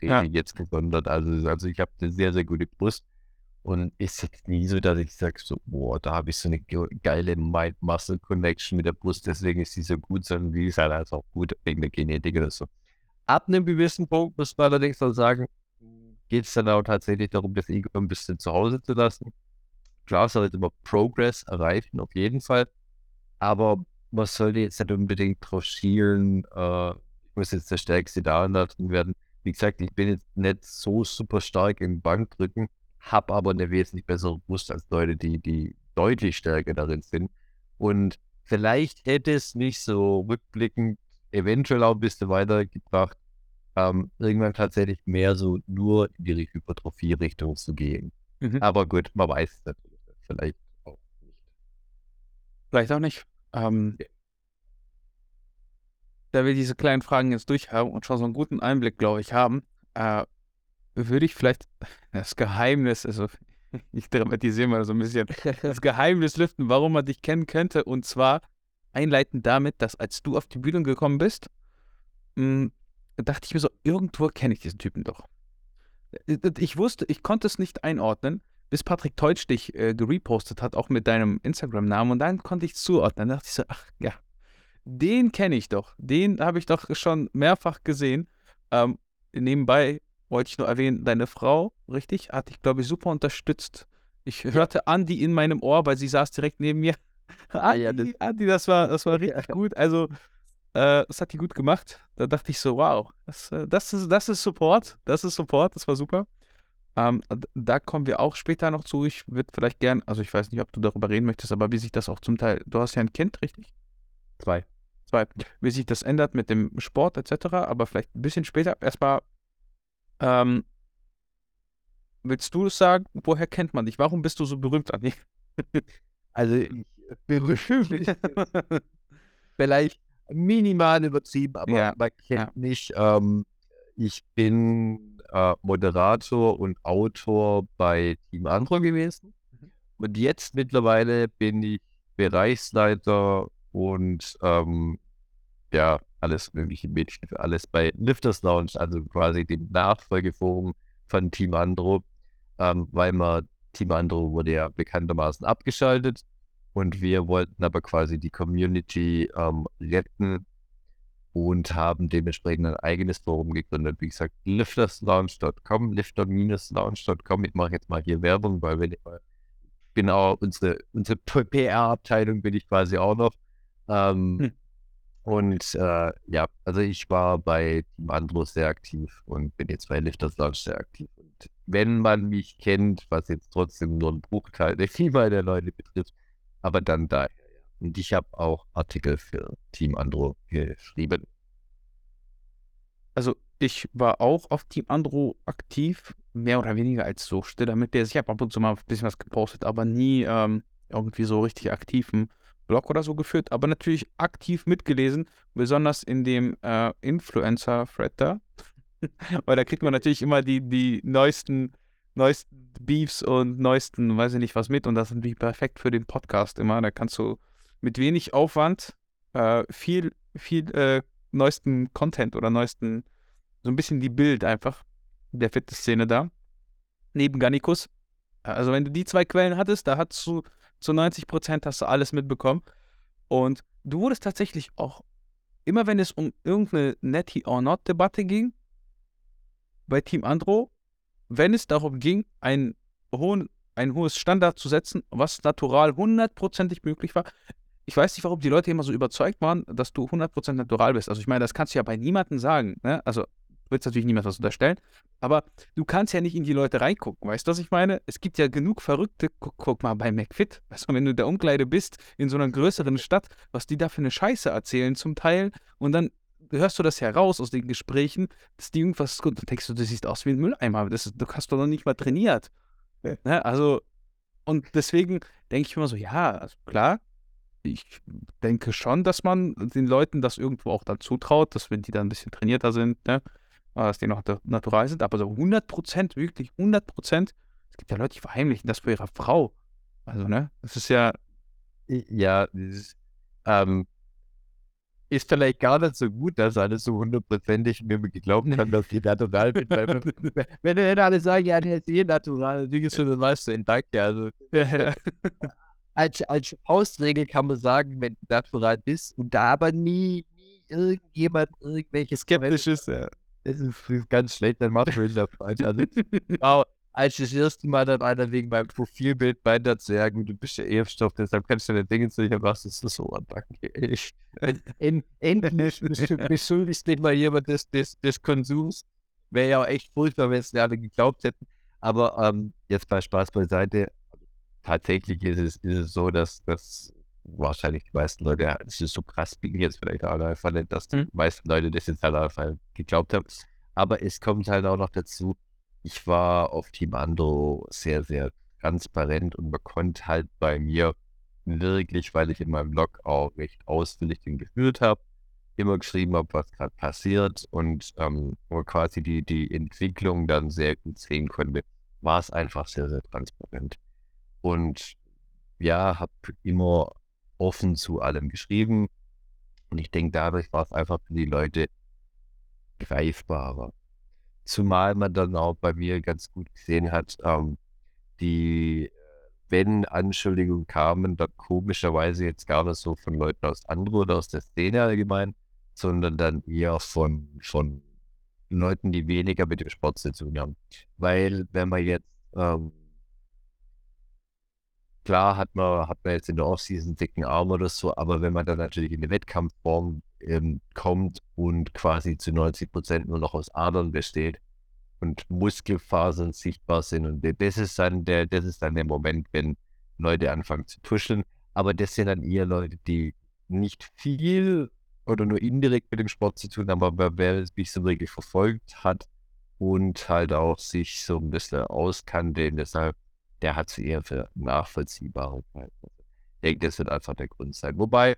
im Training jetzt gesondert. Also, also ich habe eine sehr, sehr gute Brust. Und ist jetzt nie so, dass ich sage, so, boah, da habe ich so eine ge geile Mind-Muscle-Connection mit der Brust, deswegen ist die so gut, sondern die ist halt einfach gut wegen der Genetik oder so. Ab einem gewissen Punkt muss man allerdings dann sagen, geht es dann auch tatsächlich darum, das Ego ein bisschen zu Hause zu lassen. Klar sollte man Progress erreichen, auf jeden Fall. Aber man sollte jetzt nicht unbedingt drauf schielen, äh, ich muss jetzt der Stärkste da und da drin werden, Wie gesagt, ich bin jetzt nicht so super stark im Bankdrücken, habe aber eine wesentlich bessere Brust als Leute, die, die deutlich stärker darin sind. Und vielleicht hätte es mich so rückblickend eventuell auch ein bisschen weitergebracht, ähm, irgendwann tatsächlich mehr so nur in die Hypertrophie-Richtung zu gehen. Mhm. Aber gut, man weiß es natürlich vielleicht auch nicht. Vielleicht auch nicht. Ähm. Da wir diese kleinen Fragen jetzt durchhaben und schon so einen guten Einblick, glaube ich, haben, äh, würde ich vielleicht das Geheimnis, also ich dramatisiere mal so ein bisschen, das Geheimnis lüften, warum man dich kennen könnte. Und zwar einleiten damit, dass als du auf die Bühne gekommen bist, mh, hm, dachte ich mir so, irgendwo kenne ich diesen Typen doch. Äh, ich wusste, ich konnte es nicht einordnen, bis Patrick Teutsch dich äh, gerepostet hat, auch mit deinem Instagram-Namen. Und dann konnte ich es zuordnen. Dann dachte ich so, ach ja, den kenne ich doch. Den habe ich doch schon mehrfach gesehen. Ähm, nebenbei wollte ich nur erwähnen, deine Frau, richtig, hat dich, glaube ich, super unterstützt. Ich hörte Andi in meinem Ohr, weil sie saß direkt neben mir. Andi, ja, das, Andi, das war, das war richtig gut. Also, äh, das hat die gut gemacht. Da dachte ich so, wow, das, äh, das, ist, das ist Support. Das ist Support, das war super. Ähm, da kommen wir auch später noch zu. Ich würde vielleicht gern, also ich weiß nicht, ob du darüber reden möchtest, aber wie sich das auch zum Teil, du hast ja ein Kind, richtig? Zwei. Zwei. Wie sich das ändert mit dem Sport etc., aber vielleicht ein bisschen später. Erstmal ähm, willst du es sagen? Woher kennt man dich? Warum bist du so berühmt, Andi? also, ich berühmt. vielleicht minimal übertrieben, aber ja. man kennt ja. mich. Ähm, ich bin äh, Moderator und Autor bei Team Andro gewesen. Mhm. Und jetzt mittlerweile bin ich Bereichsleiter und ähm, ja, alles mögliche Mädchen für alles bei Lifters Lounge, also quasi dem Nachfolgeforum von Team Andro, ähm, weil man Team Andro wurde ja bekanntermaßen abgeschaltet und wir wollten aber quasi die Community ähm, retten und haben dementsprechend ein eigenes Forum gegründet. Wie gesagt, lifterslounge.com, lifter-lounge.com. Ich mache jetzt mal hier Werbung, weil mal, genau unsere, unsere PR-Abteilung bin ich quasi auch noch. Ähm, hm. Und äh, ja, also ich war bei Team Andro sehr aktiv und bin jetzt bei Lifters Lounge sehr aktiv. Und wenn man mich kennt, was jetzt trotzdem nur ein Bruchteil der Vielfalt der Leute betrifft, aber dann daher. Und ich habe auch Artikel für Team Andro geschrieben. Also ich war auch auf Team Andro aktiv, mehr oder weniger als so stiller mit der. Ich habe ab und zu mal ein bisschen was gepostet, aber nie ähm, irgendwie so richtig aktiven Blog oder so geführt, aber natürlich aktiv mitgelesen, besonders in dem äh, Influencer-Thread da. Weil da kriegt man natürlich immer die, die neuesten, neuesten Beefs und neuesten, weiß ich nicht was mit. Und das ist natürlich perfekt für den Podcast immer. Da kannst du mit wenig Aufwand äh, viel, viel äh, neuesten Content oder neuesten, so ein bisschen die Bild einfach der Fitnessszene da. Neben Gannikus. Also wenn du die zwei Quellen hattest, da hast du zu 90 Prozent hast du alles mitbekommen. Und du wurdest tatsächlich auch, immer wenn es um irgendeine Netty or Not-Debatte ging, bei Team Andro, wenn es darum ging, ein, hohen, ein hohes Standard zu setzen, was natural hundertprozentig möglich war. Ich weiß nicht, warum die Leute immer so überzeugt waren, dass du 100% natural bist. Also ich meine, das kannst du ja bei niemandem sagen. Ne? Also willst natürlich niemand was unterstellen, aber du kannst ja nicht in die Leute reingucken, weißt du, was ich meine? Es gibt ja genug Verrückte, guck, guck mal bei McFit, weißt du, wenn du in der Umkleide bist, in so einer größeren Stadt, was die da für eine Scheiße erzählen zum Teil und dann hörst du das heraus aus den Gesprächen, dass die irgendwas gut, dann denkst du, du siehst aus wie ein Mülleimer, das, du hast doch noch nicht mal trainiert. Ja. Ne? Also, und deswegen denke ich immer so, ja, also klar, ich denke schon, dass man den Leuten das irgendwo auch dann zutraut, dass wenn die dann ein bisschen trainierter sind, ne, dass die noch natural sind, aber so 100 Prozent, wirklich 100 Prozent. Es gibt ja Leute, die verheimlichen das für ihre Frau. Also, ne, das ist ja. Ja, ist, ähm, ist vielleicht gar nicht so gut, dass alle so hundertprozentig mir geglaubt haben, dass ich natural. Weil, wenn, wenn alle sagen, ja, der ist eh natural, wie ist das weißt du, in Danke. Also, als, als Faustregel kann man sagen, wenn du natural bist und da aber nie, nie irgendjemand irgendwelches Skeptisches, ja das ist ganz schlecht, dann macht man das falsch. Also, wow, als das erste Mal dann einer wegen meinem Profilbild meinte, zu sagen, du bist ja Impfstoff, deshalb kannst du deine Dinge zu sicher was ist das so, oh, danke. Ich, endlich beschuldigst nicht mal jemand des, des, des Konsums. wäre ja auch echt furchtbar, wenn es nicht alle geglaubt hätten. Aber ähm, jetzt bei Spaß beiseite, tatsächlich ist es, ist es so, dass, dass wahrscheinlich die meisten Leute, es ist so krass, bin jetzt vielleicht nicht, dass die Mhm. meisten Leute das jetzt halt einfach geglaubt haben. Aber es kommt halt auch noch dazu, ich war auf Team Andro sehr, sehr transparent und man konnte halt bei mir wirklich, weil ich in meinem Blog auch recht ausführlich den geführt habe, immer geschrieben habe, was gerade passiert und ähm, quasi die, die Entwicklung dann sehr gut sehen konnte, war es einfach sehr, sehr transparent. Und ja, habe immer offen zu allem geschrieben. Und ich denke, dadurch war es einfach für die Leute greifbarer. Zumal man dann auch bei mir ganz gut gesehen hat, ähm, die, wenn Anschuldigungen kamen, dann komischerweise jetzt gar nicht so von Leuten aus Andro oder aus der Szene allgemein, sondern dann eher von, von Leuten, die weniger mit dem Sport zu tun haben. Weil wenn man jetzt ähm, klar hat man, hat man jetzt in der Offseason dicken Arm oder so, aber wenn man dann natürlich in die Wettkampfform ähm, kommt und quasi zu 90 Prozent nur noch aus Adern besteht und Muskelfasern sichtbar sind und das ist dann der, das ist dann der Moment, wenn Leute anfangen zu tuscheln, aber das sind dann eher Leute, die nicht viel oder nur indirekt mit dem Sport zu tun haben, aber wer mich so wirklich verfolgt hat und halt auch sich so ein bisschen auskannte, deshalb der hat es eher für nachvollziehbare Verhältnisse. Ich denke, das wird einfach der Grund sein. Wobei,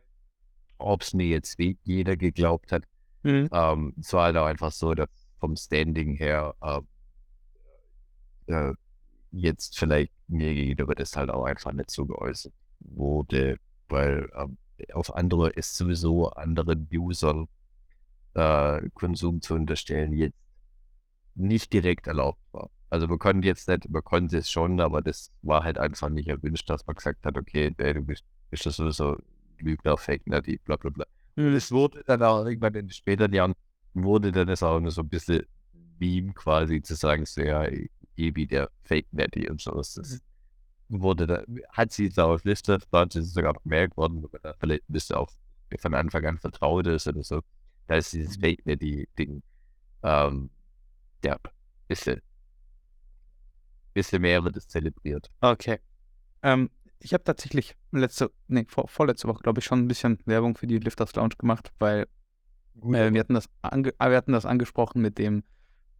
ob es mir jetzt jeder geglaubt hat, Mhm. ähm, es war halt auch einfach so, dass vom Standing her äh, äh, jetzt vielleicht mir gegenüber das halt auch einfach nicht so geäußert wurde, weil ähm, auf andere ist sowieso anderen Usern äh, Konsum zu unterstellen jetzt nicht direkt erlaubt war. Also man konnte jetzt nicht, man konnte es schon, aber das war halt einfach nicht erwünscht, dass man gesagt hat, okay, ey, du bist, bist das sowieso Lügner, Fake, Nativ, bla bla bla. Und es wurde dann auch irgendwann in den späteren Jahren, wurde dann es auch nur so ein bisschen Meme quasi zu sagen, so ja, wie der Fake Netty und so. Das wurde da, hat sie es auf Liste, da hat sie es sogar noch mehr geworden, wenn man da vielleicht ein bisschen auch von Anfang an vertraut ist oder so. Da ist dieses Fake Netty-Ding, ähm, ja, bisschen, bisschen mehr wird es zelebriert. Okay. Ähm, ich habe tatsächlich letzte, nee, vor, vorletzte Woche, glaube ich, schon ein bisschen Werbung für die Lifters Lounge gemacht, weil äh, wir, hatten das ange äh, wir hatten das angesprochen mit dem,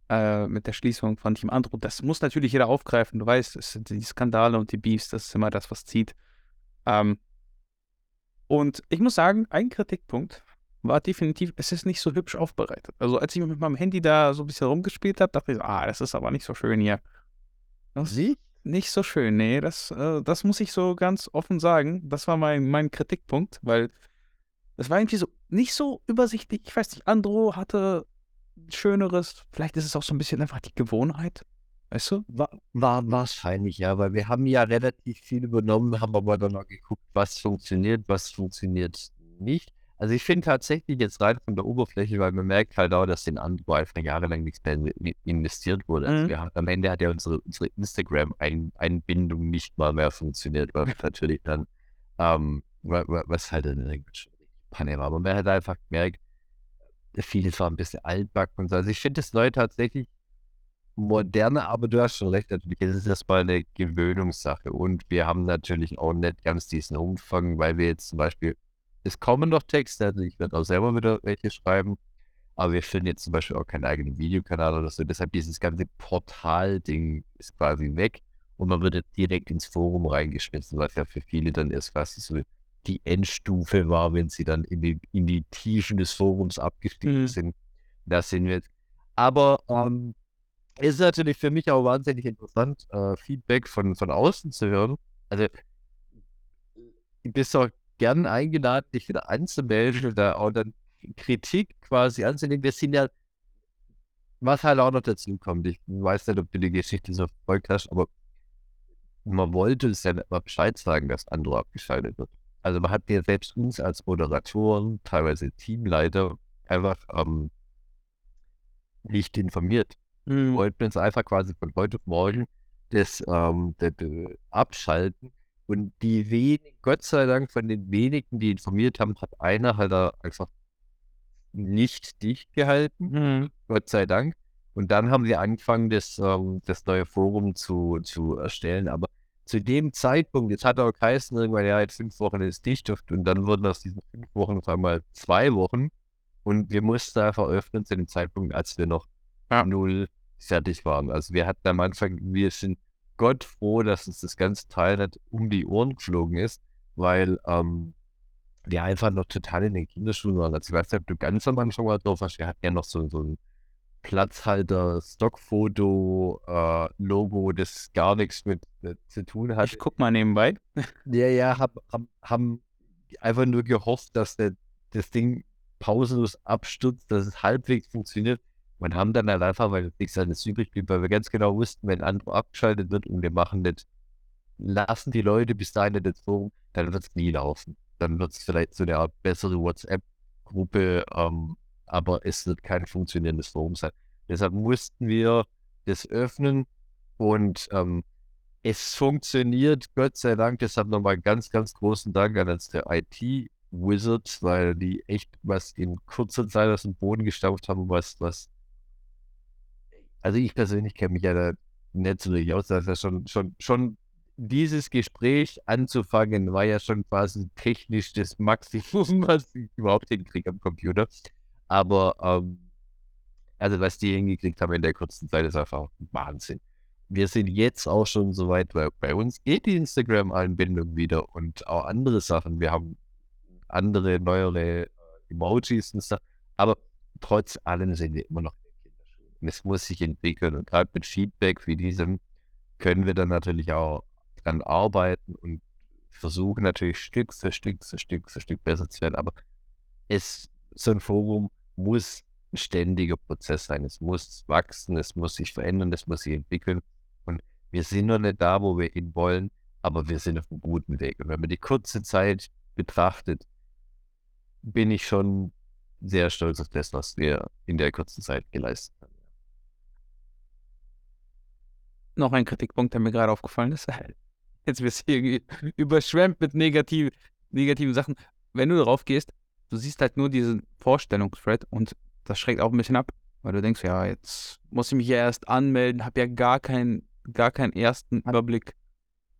äh, mit der Schließung von Team Andro. Das muss natürlich jeder aufgreifen. Du weißt, es sind die Skandale und die Beefs, das ist immer das, was zieht. Ähm, und ich muss sagen, ein Kritikpunkt war definitiv, es ist nicht so hübsch aufbereitet. Also als ich mit meinem Handy da so ein bisschen rumgespielt habe, dachte ich, ah, das ist aber nicht so schön hier. Das Sie? nicht so schön, nee, das, äh, das muss ich so ganz offen sagen. Das war mein, mein Kritikpunkt, weil das war irgendwie so nicht so übersichtlich. Ich weiß nicht, Andro hatte schöneres, vielleicht ist es auch so ein bisschen einfach die Gewohnheit, weißt du? War, war wahrscheinlich, ja, weil wir haben ja relativ viel übernommen, haben aber dann auch geguckt, was funktioniert, was funktioniert nicht. Also ich finde tatsächlich jetzt rein von der Oberfläche, weil man merkt halt auch, dass in Andro einfach jahrelang nichts mehr in- investiert wurde. Also Mhm. wir haben, am Ende hat ja unsere, unsere Instagram-Einbindung nicht mal mehr funktioniert, weil natürlich dann, ähm, wa- wa- was halt richtig Panne war. Aber man hat einfach gemerkt, vieles war ein bisschen altbacken und so. Also ich finde das neu tatsächlich moderner, aber du hast schon recht, natürlich, es ist erstmal eine Gewöhnungssache und wir haben natürlich auch nicht ganz diesen Umfang, weil wir jetzt zum Beispiel, es kommen noch Texte, also ich werde auch selber wieder welche schreiben, aber wir finden jetzt zum Beispiel auch keinen eigenen Videokanal oder so, deshalb dieses ganze Portal-Ding ist quasi weg und man wird direkt ins Forum reingeschmissen, was ja für viele dann erst quasi so die Endstufe war, wenn sie dann in die, in die Tiefen des Forums abgestiegen Mhm. sind. Da sind wir jetzt. Aber ähm, es ist natürlich für mich auch wahnsinnig interessant, äh, Feedback von, von außen zu hören. Also, du bist auch gern eingeladen, dich wieder anzumelden oder auch dann Kritik quasi anzunehmen. Wir sind ja, was halt auch noch dazu kommt, ich weiß nicht, ob du die Geschichte so verfolgt hast, aber man wollte es ja nicht mal Bescheid sagen, dass Andro abgeschaltet wird. Also man hat ja selbst uns als Moderatoren, teilweise Teamleiter, einfach ähm, nicht informiert Mhm. wollten uns einfach quasi von heute auf morgen das ähm, das, äh, abschalten. Und die wenigen, Gott sei Dank, von den wenigen, die informiert haben, hat einer halt da einfach nicht dicht gehalten. Mhm. Gott sei Dank. Und dann haben wir angefangen, das, ähm, das neue Forum zu, zu erstellen. Aber zu dem Zeitpunkt, jetzt hat auch geheißen, irgendwann, ja, jetzt fünf Wochen ist dicht und dann wurden aus diesen fünf Wochen auf einmal zwei Wochen. Und wir mussten einfach öffnen zu dem Zeitpunkt, als wir noch ja. null fertig waren. Also wir hatten am Anfang, wir sind Gott froh, dass uns das ganze Teil nicht um die Ohren geflogen ist, weil ähm, wir einfach noch total in den Kinderschuhen waren. Also ich weiß nicht, ob du ganz am Anfang mal drauf warst, wir hatten ja noch so, so ein Platzhalter, Stockfoto, äh, Logo, das gar nichts mit, mit, zu tun hat. Ich guck mal nebenbei. Ja, ja, hab, hab, haben einfach nur gehofft, dass der, das Ding pausenlos abstürzt, dass es halbwegs funktioniert und haben dann halt einfach, weil nichts anderes übrig blieb, weil wir ganz genau wussten, wenn Andro abgeschaltet wird und wir machen das, lassen die Leute bis dahin nicht Forum, dann wird es nie laufen. Dann wird es vielleicht so eine Art bessere WhatsApp-Gruppe, ähm, aber es wird kein funktionierendes Forum sein. Deshalb mussten wir das öffnen und ähm, es funktioniert, Gott sei Dank. Deshalb nochmal ganz, ganz großen Dank an der IT-Wizards, weil die echt was in kurzer Zeit aus dem Boden gestampft haben, was, was also ich persönlich kenne mich ja da nicht so richtig aus. Das ist schon, schon, schon dieses Gespräch anzufangen, war ja schon quasi technisch das Maximum, was ich überhaupt hinkriege am Computer. Aber ähm, also was die hingekriegt haben in der kurzen Zeit, ist einfach Wahnsinn. Wir sind jetzt auch schon so weit, weil bei uns geht die Instagram-Anbindung wieder und auch andere Sachen. Wir haben andere, neuere äh, Emojis und so. Aber trotz allem sind wir immer noch es muss sich entwickeln. Und gerade mit Feedback wie diesem können wir dann natürlich auch dran arbeiten und versuchen natürlich Stück für Stück für Stück für Stück besser zu werden. Aber es, so ein Forum muss ein ständiger Prozess sein. Es muss wachsen, es muss sich verändern, es muss sich entwickeln. Und wir sind noch nicht da, wo wir hin wollen, aber wir sind auf einem guten Weg. Und wenn man die kurze Zeit betrachtet, bin ich schon sehr stolz auf das, was wir in der kurzen Zeit geleistet haben. Noch ein Kritikpunkt, der mir gerade aufgefallen ist. Jetzt wirst du irgendwie überschwemmt mit negativ, negativen Sachen. Wenn du darauf gehst, du siehst halt nur diesen Vorstellungsthread und das schreckt auch ein bisschen ab, weil du denkst, ja, jetzt muss ich mich ja erst anmelden, habe ja gar keinen, gar keinen ersten Überblick.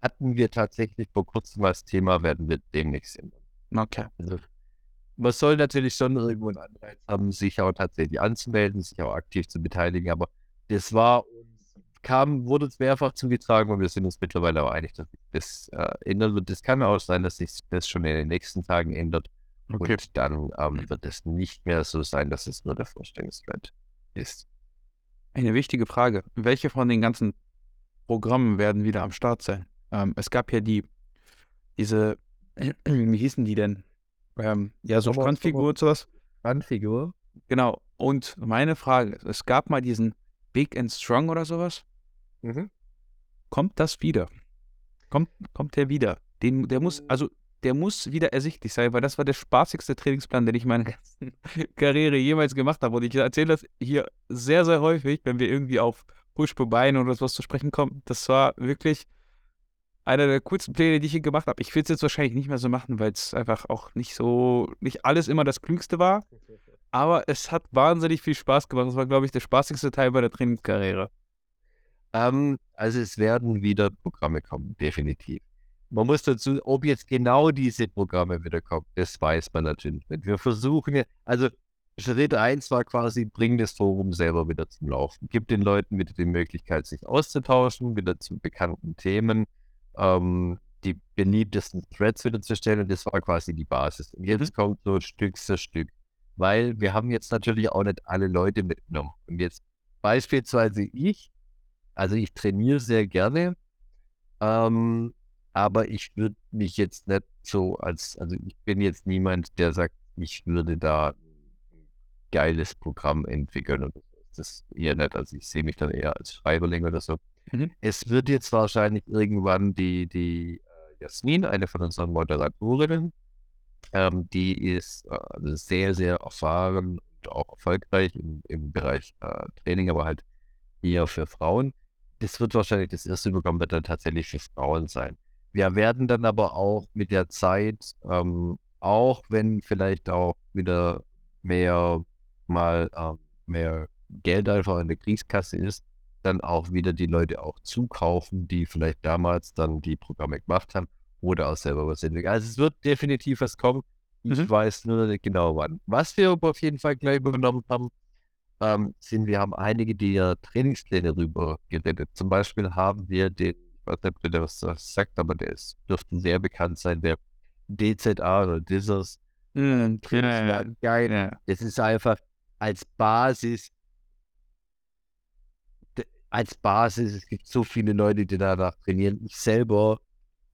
Hatten wir tatsächlich vor kurzem als Thema, werden wir demnächst ändern. Okay. Also, man soll natürlich schon irgendwo einen Anreiz haben, sich auch tatsächlich anzumelden, sich auch aktiv zu beteiligen, aber das war kam, wurde es mehrfach zugetragen und wir sind uns mittlerweile auch einig, dass sich das äh, ändern wird. Es kann auch sein, dass sich das schon in den nächsten Tagen ändert. Okay. Und dann ähm, wird es nicht mehr so sein, dass es nur der Vorstellungsthread ist. Eine wichtige Frage. Welche von den ganzen Programmen werden wieder am Start sein? Ähm, es gab ja die, diese, wie hießen die denn? Ähm, ja, so Strandfigur und sowas. Strandfigur? Genau. Und meine Frage, es gab mal diesen Big and Strong oder sowas. Mhm. Kommt das wieder? Kommt, kommt der wieder? Den, der muss, also der muss wieder ersichtlich sein, weil das war der spaßigste Trainingsplan, den ich in meiner ganzen Karriere jemals gemacht habe. Und ich erzähle das hier sehr, sehr häufig, wenn wir irgendwie auf Push-Bein oder sowas zu sprechen kommen. Das war wirklich einer der coolsten Pläne, die ich hier gemacht habe. Ich will es jetzt wahrscheinlich nicht mehr so machen, weil es einfach auch nicht so, nicht alles immer das Klügste war. Aber es hat wahnsinnig viel Spaß gemacht. Das war, glaube ich, der spaßigste Teil bei der Trainingskarriere. Ähm, also es werden wieder Programme kommen, definitiv. Man muss dazu, ob jetzt genau diese Programme wieder kommen, das weiß man natürlich nicht. Wir versuchen, also Schritt 1 war quasi, bring das Forum selber wieder zum Laufen. Gib den Leuten wieder die Möglichkeit, sich auszutauschen, wieder zu bekannten Themen, ähm, die beliebtesten Threads wieder zu stellen. Und das war quasi die Basis. Und jetzt mhm. kommt so Stück für Stück. Weil wir haben jetzt natürlich auch nicht alle Leute mitgenommen. Und jetzt beispielsweise ich also ich trainiere sehr gerne, ähm, aber ich würde mich jetzt nicht so als, also ich bin jetzt niemand, der sagt, ich würde da ein geiles Programm entwickeln und das eher nicht. Also ich sehe mich dann eher als Schreiberling oder so. Mhm. Es wird jetzt wahrscheinlich irgendwann die, die äh, Jasmin, eine von unseren Moderatorinnen, ähm, die ist äh, also sehr, sehr erfahren und auch erfolgreich im, im Bereich äh, Training, aber halt eher für Frauen das wird wahrscheinlich das erste Programm wird dann tatsächlich für Frauen sein. Wir werden dann aber auch mit der Zeit, ähm, auch wenn vielleicht auch wieder mehr mal äh, mehr Geld einfach in der Kriegskasse ist, dann auch wieder die Leute auch zukaufen, die vielleicht damals dann die Programme gemacht haben oder auch selber was entwickeln. Also es wird definitiv was kommen. Ich Mhm. weiß nur nicht genau wann. Was wir aber auf jeden Fall gleich übernommen haben, ähm, sind, wir haben einige der Trainingspläne rüber gerettet. Zum Beispiel haben wir den, ich weiß nicht, ob der was sagt, aber der ist, dürfte sehr bekannt sein, der DZA oder DISERS. Mhm. Ja, ja. Das ist einfach als Basis, als Basis, es gibt so viele Leute, die danach trainieren. Ich selber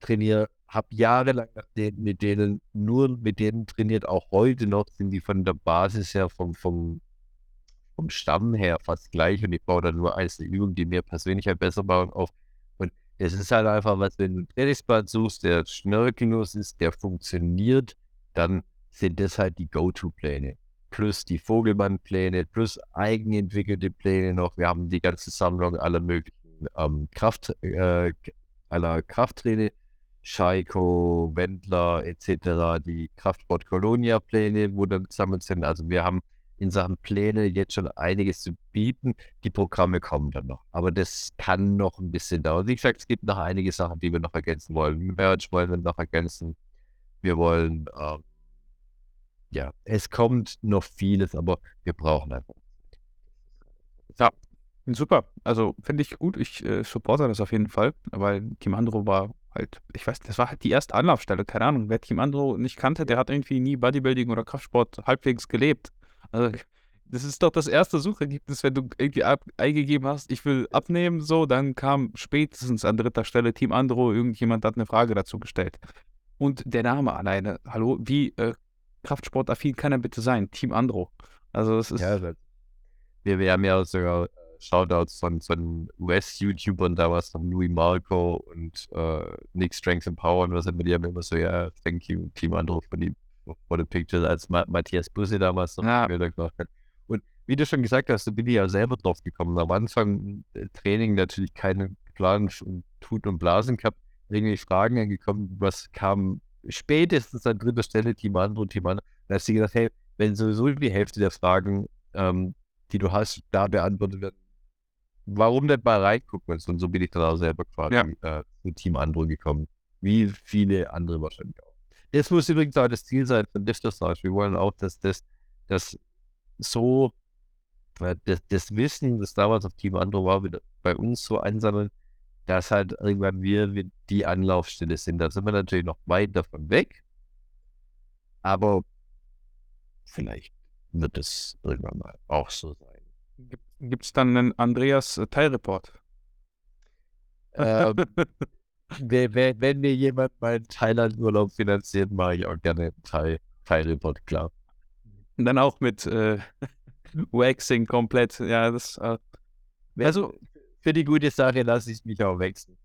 trainiere, habe jahrelang mit denen, nur mit denen trainiert, auch heute noch, sind die von der Basis her, vom, vom, vom Stamm her fast gleich und ich baue dann nur einzelne Übungen, die mir persönlich halt besser bauen, auf. Und es ist halt einfach was, wenn du einen Trainingsplan suchst, der schnörkellos ist, der funktioniert, dann sind das halt die Go-To-Pläne. Plus die Vogelmann-Pläne, plus eigenentwickelte Pläne noch. Wir haben die ganze Sammlung aller möglichen ähm, Kraft, äh, aller Krafttrainer, Scheiko, Wendler etc., die Kraftsport Colonia-Pläne, wo dann gesammelt sind. Also wir haben in Sachen Pläne jetzt schon einiges zu bieten. Die Programme kommen dann noch. Aber das kann noch ein bisschen dauern. Wie gesagt, es gibt noch einige Sachen, die wir noch ergänzen wollen. Merch wollen wir noch ergänzen. Wir wollen, ähm, ja, es kommt noch vieles, aber wir brauchen einfach. Super. Also finde ich gut. Ich äh, supporte das auf jeden Fall, weil Team Andro war halt, ich weiß, das war halt die erste Anlaufstelle. Keine Ahnung, wer Team Andro nicht kannte, der hat irgendwie nie Bodybuilding oder Kraftsport halbwegs gelebt. Also das ist doch das erste Suchergebnis, wenn du irgendwie ab, eingegeben hast, ich will abnehmen, so, dann kam spätestens an dritter Stelle Team Andro, irgendjemand hat eine Frage dazu gestellt. Und der Name alleine, hallo, wie äh, Kraftsportaffin kann er bitte sein? Team Andro. Also das ist, Ja, das- wir, wir haben ja sogar äh, Shoutouts von, von US-YouTubern damals von Louis Marco und äh, Nick Strength and Power und was immer, die haben immer so, ja, thank you, Team Andro for the, for the picture, als Ma Matthias Busse damals noch Ja. Gemacht hat. Und wie du schon gesagt hast, da bin ich ja selber drauf gekommen. Am Anfang äh, Training natürlich keine Plan und Tut und Blasen gehabt, irgendwie Fragen angekommen, was kam spätestens an dritter Stelle Team Andro, Team Andro. Da hast du gedacht, hey, wenn sowieso die Hälfte der Fragen, ähm, die du hast, da beantwortet werden, warum nicht mal reingucken? Und so- und so bin ich dann auch selber quasi äh, zu Team Andro gekommen. Wie viele andere wahrscheinlich auch. Das muss übrigens auch das Ziel sein von Lifters Wir wollen auch, dass das, das so, äh, das, das Wissen, das damals auf Team Andro war, wieder bei uns so einsammeln, dass halt irgendwann wir, wir die Anlaufstelle sind. Da sind wir natürlich noch weit davon weg. Aber vielleicht wird es irgendwann mal auch so sein. gibt es dann einen Andreas äh? Ähm, wenn, wenn, mir jemand meinen Thailand-Urlaub finanziert, mache ich auch gerne Thai- Thai-Report, klar. Und dann auch mit äh, Waxing komplett. Ja, das. Äh, also, Für die gute Sache lasse ich mich auch wechseln.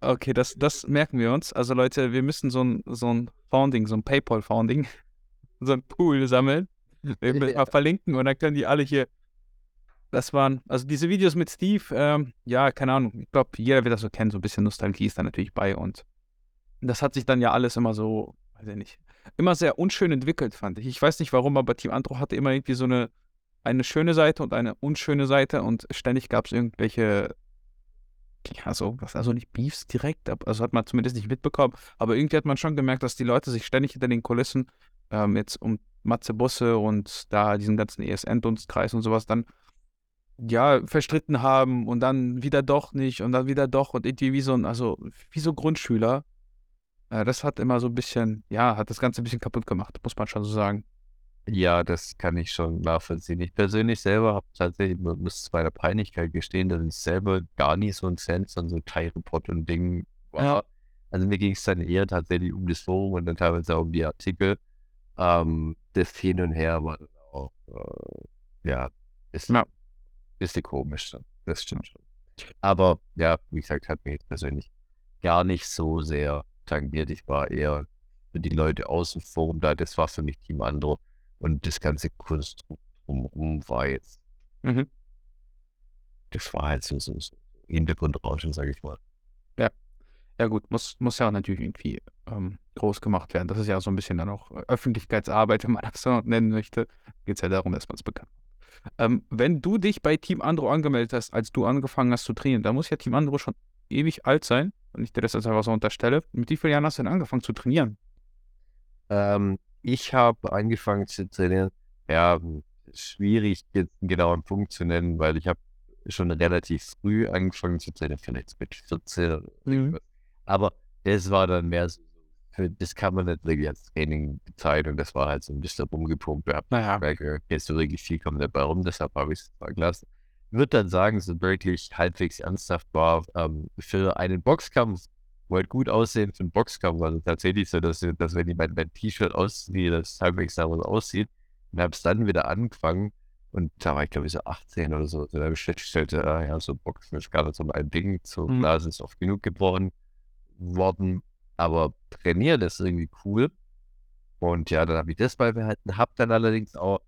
okay, das, das merken wir uns. Also, Leute, wir müssen so ein, so ein Founding, so ein PayPal-Founding, so ein Pool sammeln. Wir müssen mal verlinken und dann können die alle hier. Das waren, also diese Videos mit Steve, ähm, ja, keine Ahnung. Ich glaube, jeder wird das so kennen. So ein bisschen Nostalgie ist da natürlich bei und das hat sich dann ja alles immer so, weiß ich nicht, immer sehr unschön entwickelt, fand ich. Ich weiß nicht warum, aber Team Andro hatte immer irgendwie so eine, eine schöne Seite und eine unschöne Seite und ständig gab es irgendwelche, ja, so, was, also nicht Beefs direkt, also hat man zumindest nicht mitbekommen, aber irgendwie hat man schon gemerkt, dass die Leute sich ständig hinter den Kulissen ähm, jetzt um Matze Busse und da diesen ganzen ESN-Dunstkreis und sowas dann ja, verstritten haben und dann wieder doch nicht und dann wieder doch und irgendwie wie so ein, also wie so Grundschüler. Äh, das hat immer so ein bisschen, ja, hat das Ganze ein bisschen kaputt gemacht, muss man schon so sagen. Ja, das kann ich schon nachvollziehen. Ich persönlich selber habe tatsächlich, mu- muss zu meiner Peinlichkeit gestehen, dass ich selber gar nicht so ein Fan von so Thai-Report und Dingen war. Ja. Also mir ging es dann eher tatsächlich um das Forum und dann teilweise auch um die Artikel. Ähm, das Hin und Her war dann auch, äh, ja, ist Ja. Bisschen komisch dann. Das stimmt schon. Aber ja, wie gesagt, hat mich jetzt persönlich gar nicht so sehr tangiert. Ich war eher für die Leute außen Forum da. Das war für mich Team Andro. Und das ganze Konstrukt drumherum war jetzt, Mhm. das war halt so, so, so Hintergrundrauschen, sage ich mal. Ja gut, muss, muss ja auch natürlich irgendwie ähm, groß gemacht werden. Das ist ja so ein bisschen dann auch Öffentlichkeitsarbeit, wenn man das so nennen möchte. Geht es ja darum, dass man es bekannt. Ähm, wenn du dich bei Team Andro angemeldet hast, als du angefangen hast zu trainieren, da muss ja Team Andro schon ewig alt sein. Und ich dir das jetzt einfach so unterstelle. Mit wie vielen Jahren hast du denn angefangen zu trainieren? Ähm, ich habe angefangen zu trainieren. Ja, schwierig jetzt einen genauen Punkt zu nennen, weil ich habe schon relativ früh angefangen zu trainieren, vielleicht mit 14. Mhm. Aber das war dann mehr so, das kann man nicht wirklich als Training bezeichnen. Das war halt so ein bisschen rumgepumpt. Ich naja. habe jetzt so wirklich viel kommt dabei rum, deshalb habe ich es mal gelassen. Ich würde dann sagen, es wirklich halbwegs ernsthaft war. Ähm, für einen Boxkampf wollte gut aussehen für einen Boxkampf. Also tatsächlich so, dass, dass wenn ich mein, mein T-Shirt ausziehe, das halbwegs damals aussieht. Und habe es dann wieder angefangen. Und da war ich, glaube ich, so 18 oder so. Da habe ich festgestellt, äh, ja, so Boxen ist gar nicht so mein Ding. So mhm. Nase ist oft genug gebrochen worden. Aber trainieren ist irgendwie cool. Und ja, dann habe ich das beibehalten. Habe dann allerdings auch,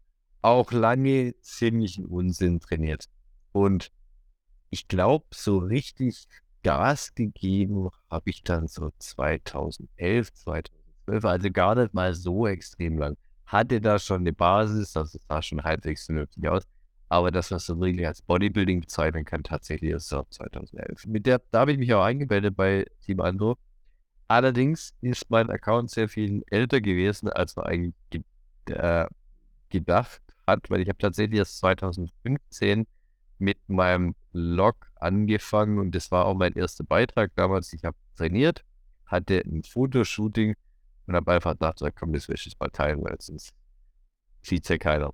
auch lange ziemlichen Unsinn trainiert. Und ich glaube, so richtig Gas gegeben habe ich dann so 2011, 2012, also gar nicht mal so extrem lang. Hatte da schon eine Basis, also sah schon halbwegs vernünftig aus. Aber das, was man wirklich als Bodybuilding bezeichnen kann, tatsächlich ist so 2011. Mit der, da habe ich mich auch eingemeldet bei Team Andro. Allerdings ist mein Account sehr viel älter gewesen, als man eigentlich ge äh, gedacht hat, weil ich habe tatsächlich erst 2015 mit meinem Log angefangen und das war auch mein erster Beitrag damals. Ich habe trainiert, hatte ein Fotoshooting und habe einfach gedacht, komm, das will ich mal teilen, weil sonst sieht es ja keiner.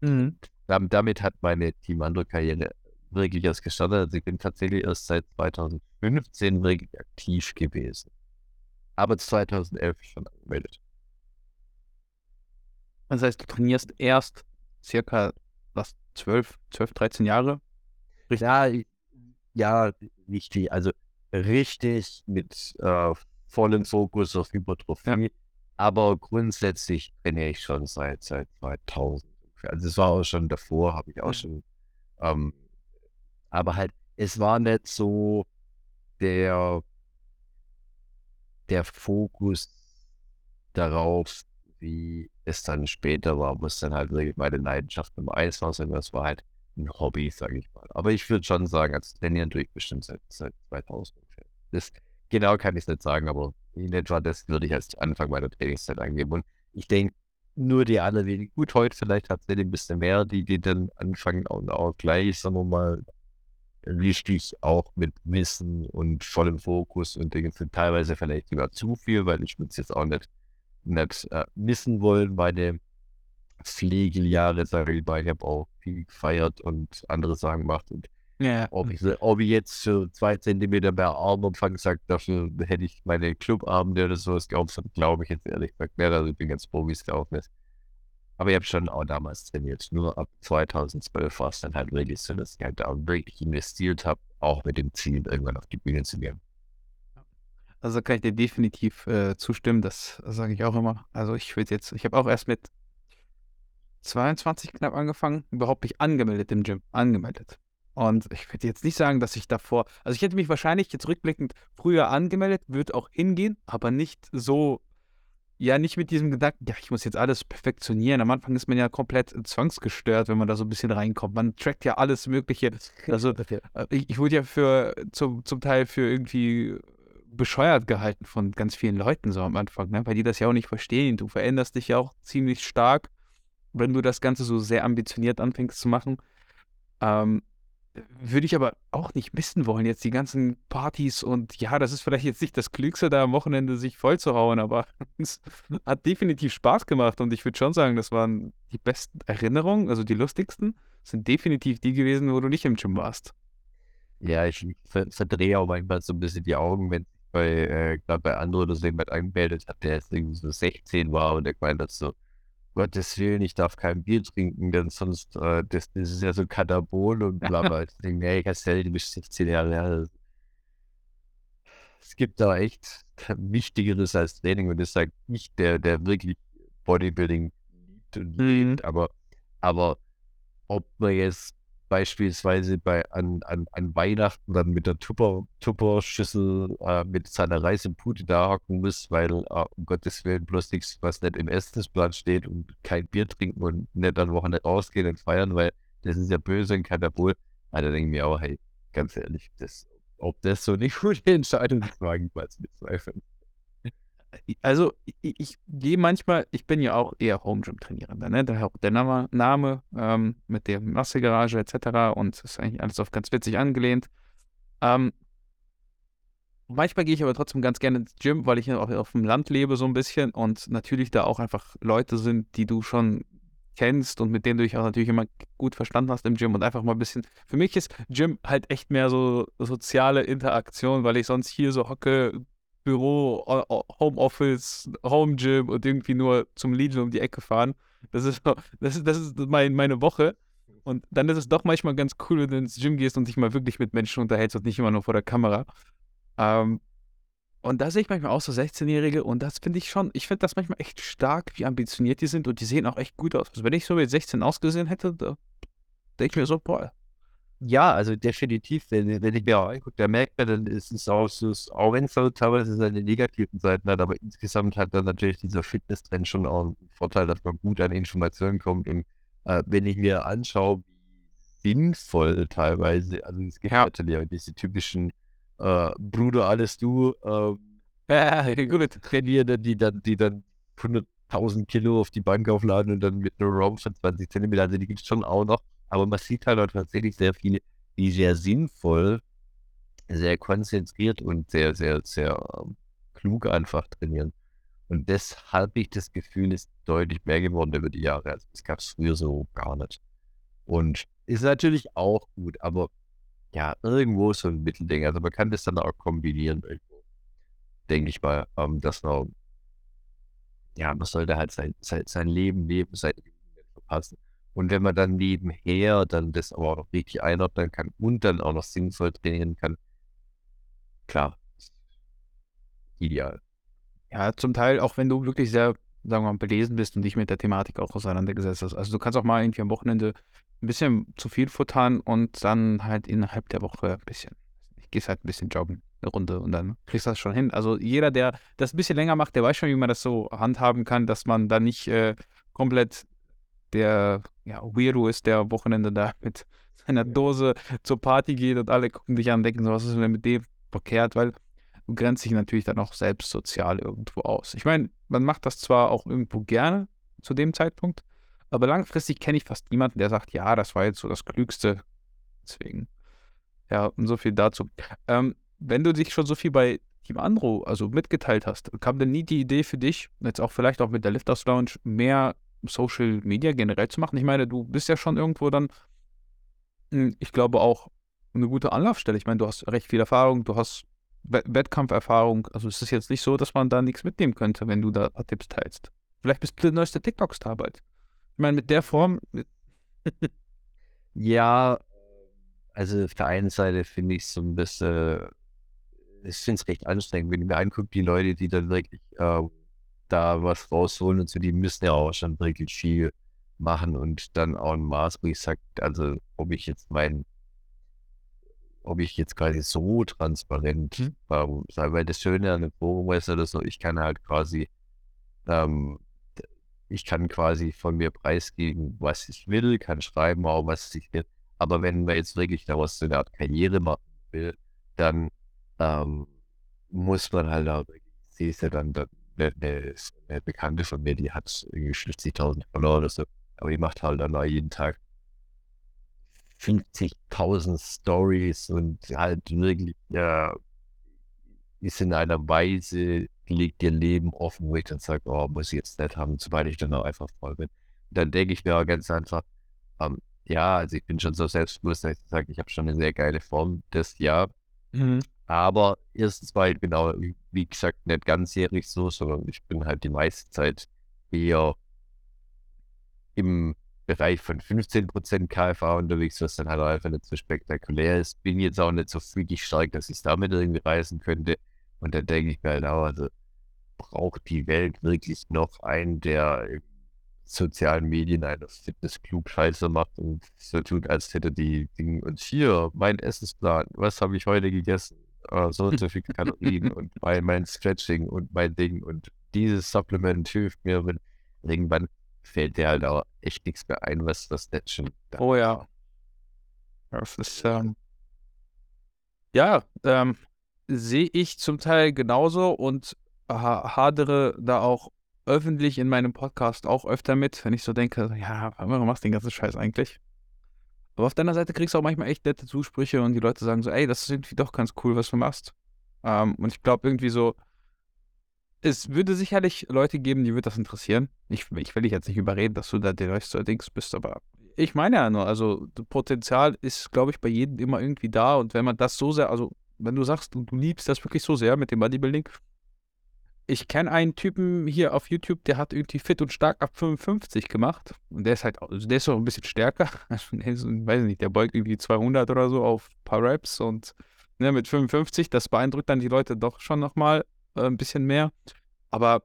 Mhm. Damit hat meine Team Andro Karriere wirklich erst gestartet. Also ich bin tatsächlich erst seit 2015 wirklich aktiv gewesen. Aber 2011 schon angemeldet. Das heißt, du trainierst erst circa was 12, 12, 13 Jahre? Richtig? Ja, ja, richtig. Also richtig mit äh, vollem Fokus auf Hypertrophie. Ja. Aber grundsätzlich trainiere ich schon seit, seit 2000. Also es war auch schon davor, habe ich auch schon. Ähm, aber halt, es war nicht so der, der Fokus darauf, wie es dann später war, muss dann halt wirklich meine Leidenschaft Nummer eins war, sondern das war halt ein Hobby, sage ich mal. Aber ich würde schon sagen, als Trainieren tue ich bestimmt seit, seit 2000 ungefähr. Das, genau kann ich es nicht sagen, aber in etwa das würde ich als Anfang meiner Trainingszeit angeben. Und ich denke, nur die allerwenigen, gut, heute vielleicht hat es ein bisschen mehr, die, die dann anfangen und auch gleich, sagen wir mal, richtig auch mit Wissen und vollem Fokus und Dingen sind teilweise vielleicht sogar zu viel, weil ich würde es jetzt auch nicht nicht äh, missen wollen. Meine Pflegeljahre, sage ich mal, ich habe auch viel gefeiert und andere Sachen gemacht. Und ja. ob, ich, ob ich jetzt für zwei Zentimeter mehr Armumfang sage, dafür hätte ich meine Clubabende oder sowas geopfert, glaube ich jetzt ehrlich gesagt mehr. Also ich bin ganz froh, wie es gelaufen ist. Aber ich habe schon auch damals trainiert. Nur ab 2012 war es dann halt wirklich so, dass ich halt auch wirklich investiert habe, auch mit dem Ziel, irgendwann auf die Bühne zu gehen. Also kann ich dir definitiv äh, zustimmen, das sage ich auch immer. Also ich würde jetzt, ich habe auch erst mit 22 knapp angefangen, überhaupt nicht angemeldet im Gym, angemeldet. Und ich würde jetzt nicht sagen, dass ich davor, also ich hätte mich wahrscheinlich jetzt rückblickend früher angemeldet, würde auch hingehen, aber nicht so, ja, nicht mit diesem Gedanken, ja, ich muss jetzt alles perfektionieren. Am Anfang ist man ja komplett zwangsgestört, wenn man da so ein bisschen reinkommt. Man trackt ja alles Mögliche. Also äh, ich, ich wurde ja für zum, zum Teil für irgendwie bescheuert gehalten von ganz vielen Leuten so am Anfang, ne? weil die das ja auch nicht verstehen. Du veränderst dich ja auch ziemlich stark, wenn du das Ganze so sehr ambitioniert anfängst zu machen. Ähm, würde ich aber auch nicht missen wollen, jetzt die ganzen Partys und ja, das ist vielleicht jetzt nicht das Klügste, da am Wochenende sich voll zu hauen, aber es hat definitiv Spaß gemacht und ich würde schon sagen, das waren die besten Erinnerungen, also die lustigsten, sind definitiv die gewesen, wo du nicht im Gym warst. Ja, ich verdrehe auch manchmal so ein bisschen die Augen, wenn bei, äh, bei Andro so jemand angemeldet hat, der jetzt irgendwie so 16 war und der gemeint hat so, Gottes Willen, ich darf kein Bier trinken, denn sonst, äh, das, das ist ja so Katabol und bla bla. ich denke, nee, Castell, du bist 16 Jahre alt. Es gibt da echt Wichtigeres als Training und das sagt nicht der, der wirklich Bodybuilding liebt und mhm. liebt, aber, aber ob man jetzt beispielsweise bei, an, an, an Weihnachten dann mit der Tupper, Tupper-Schüssel äh, mit seiner Reisepute da hocken muss, weil äh, um Gottes Willen bloß nichts, was nicht im Essensplan steht und kein Bier trinken und nicht an Wochenende rausgehen und feiern, weil das ist ja böse und kann ja wohl. Also denke ich mir auch, hey, ganz ehrlich, das, ob das so eine gute Entscheidung mal zu bezweifeln. Also ich, ich gehe manchmal, ich bin ja auch eher Home Gym Trainierender, ne? Daher auch der Name, Name ähm, mit der Massegarage etc. Und ist eigentlich alles auf ganz witzig angelehnt. Ähm, manchmal gehe ich aber trotzdem ganz gerne ins Gym, weil ich auch auf dem Land lebe so ein bisschen und natürlich da auch einfach Leute sind, die du schon kennst und mit denen du dich auch natürlich immer gut verstanden hast im Gym und einfach mal ein bisschen. Für mich ist Gym halt echt mehr so soziale Interaktion, weil ich sonst hier so hocke, Büro, Homeoffice, Home Gym und irgendwie nur zum Lidl um die Ecke fahren. Das ist, das ist, das ist mein, meine Woche. Und dann ist es doch manchmal ganz cool, wenn du ins Gym gehst und dich mal wirklich mit Menschen unterhältst und nicht immer nur vor der Kamera. Ähm, und da sehe ich manchmal auch so 16-Jährige und das finde ich schon, ich finde das manchmal echt stark, wie ambitioniert die sind und die sehen auch echt gut aus. Also wenn ich so mit 16 ausgesehen hätte, da denke ich mir so, boah, ja, also definitiv, wenn, wenn ich mir auch angucke, da merkt man dann, ist es auch so, auch wenn es so teilweise seine negativen Seiten hat, aber insgesamt hat dann natürlich dieser Fitness-Trend schon auch einen Vorteil, dass man gut an Informationen kommt. Und äh, wenn ich mir anschaue, wie sinnvoll teilweise, also es gibt ja. natürlich auch diese typischen äh, Bruder, alles du, äh, ja, gut. Die dann, die dann 100.000 Kilo auf die Bank aufladen und dann mit einer ROM von 20 Zentimeter, also die gibt es schon auch noch. Aber man sieht halt auch tatsächlich sehr viele, die sehr sinnvoll, sehr konzentriert und sehr, sehr, sehr ähm, klug einfach trainieren. Und das habe ich das Gefühl, ist deutlich mehr geworden über die Jahre. Also das gab es früher so gar nicht. Und ist natürlich auch gut, aber ja, irgendwo so ein Mittelding. Also man kann das dann auch kombinieren. Denke ich mal, ähm, dass man, ja, man sollte halt sein, sein, sein Leben leben, seine Leben verpassen. Und wenn man dann nebenher dann das aber auch noch richtig einordnen kann und dann auch noch sinnvoll trainieren kann, klar, ideal. Ja, zum Teil, auch wenn du wirklich sehr, sagen wir mal, belesen bist und dich mit der Thematik auch auseinandergesetzt hast. Also du kannst auch mal irgendwie am Wochenende ein bisschen zu viel futtern und dann halt innerhalb der Woche ein bisschen, ich gehe halt ein bisschen joggen, eine Runde und dann kriegst du das schon hin. Also jeder, der das ein bisschen länger macht, der weiß schon, wie man das so handhaben kann, dass man da nicht äh, komplett der ja, Weirdo ist, der am Wochenende da mit seiner Dose zur Party geht und alle gucken dich an und denken so, was ist denn mit dem verkehrt, weil du grenzt dich natürlich dann auch selbst sozial irgendwo aus. Ich meine, man macht das zwar auch irgendwo gerne zu dem Zeitpunkt, aber langfristig kenne ich fast niemanden, der sagt, ja, das war jetzt so das Klügste. Deswegen, ja, und so viel dazu. Ähm, wenn du dich schon so viel bei Team Andro, also mitgeteilt hast, kam denn nie die Idee für dich, jetzt auch vielleicht auch mit der Lifthouse Lounge, mehr Social Media generell zu machen? Ich meine, du bist ja schon irgendwo dann, hm, ich glaube auch eine gute Anlaufstelle. Ich meine, du hast recht viel Erfahrung, du hast Wettkampferfahrung. Also es ist jetzt nicht so, dass man da nichts mitnehmen könnte, wenn du da Tipps teilst. Vielleicht bist du der neueste TikTok-Star bald. Ich meine, mit der Form. ja, also auf der einen Seite finde ich es so ein bisschen, ich finde es recht anstrengend, wenn ich mir angucke, die Leute, die dann wirklich äh, da was rausholen und so, die müssen ja auch schon wirklich viel machen und dann auch ein Maß, wo ich sage, also ob ich jetzt mein, ob ich jetzt quasi so transparent mhm. weil das Schöne an dem Forum ist oder so, ich kann halt quasi, ähm, ich kann quasi von mir preisgeben, was ich will, kann schreiben auch, was ich will. Aber wenn man jetzt wirklich daraus so eine Art Karriere machen will, dann ähm, muss man halt auch, ich sehe es ja dann, dann eine, eine, eine Bekannte von mir, die hat irgendwie 50.000 Follower oder so, aber die macht halt dann jeden Tag 50.000 Stories und halt wirklich, ja, ist in einer Weise, legt ihr Leben offen, wo ich dann sage, oh, muss ich jetzt nicht haben, sobald ich dann auch einfach voll bin. Und dann denke ich mir auch ganz einfach, ähm, ja, also ich bin schon so selbstbewusst, dass ich sage, ich habe schon eine sehr geile Form das Jahr. Mhm. Aber erstens war ich genau, wie gesagt, nicht ganzjährig so, sondern ich bin halt die meiste Zeit eher im Bereich von 15% KFA unterwegs, was dann halt einfach nicht so spektakulär ist. Bin jetzt auch nicht so freaky stark, dass ich es damit irgendwie reisen könnte. Und dann denke ich mir halt auch, also braucht die Welt wirklich noch einen, der sozialen Medien einer Fitnessclub Scheiße macht und so tut, als hätte die Dinge und hier mein Essensplan, was habe ich heute gegessen? Uh, so und so viel Kalorien und mein, mein Stretching und mein Ding und dieses Supplement hilft mir, wenn irgendwann fällt dir halt auch echt nichts mehr ein, was das nicht schon. Oh ja. Das ist, ähm, ja, ähm, sehe ich zum Teil genauso und ha hadere da auch öffentlich in meinem Podcast auch öfter mit, wenn ich so denke, ja, warum machst du den ganzen Scheiß eigentlich? Aber auf deiner Seite kriegst du auch manchmal echt nette Zusprüche und die Leute sagen so, ey, das ist irgendwie doch ganz cool, was du machst. Ähm, und ich glaube irgendwie so, es würde sicherlich Leute geben, die würde das interessieren. Ich, ich will dich jetzt nicht überreden, dass du da der neueste Dings bist, aber ich meine ja nur, also Potenzial ist, glaube ich, bei jedem immer irgendwie da und wenn man das so sehr, also wenn du sagst, du, du liebst das wirklich so sehr mit dem Bodybuilding, ich kenne einen Typen hier auf YouTube, der hat irgendwie fit und stark ab 55 gemacht. Und der ist halt, also der ist auch ein bisschen stärker. Also der ist, weiß nicht, der beugt irgendwie 200 oder so auf ein paar Raps und ne, mit 55, das beeindruckt dann die Leute doch schon nochmal äh, ein bisschen mehr. Aber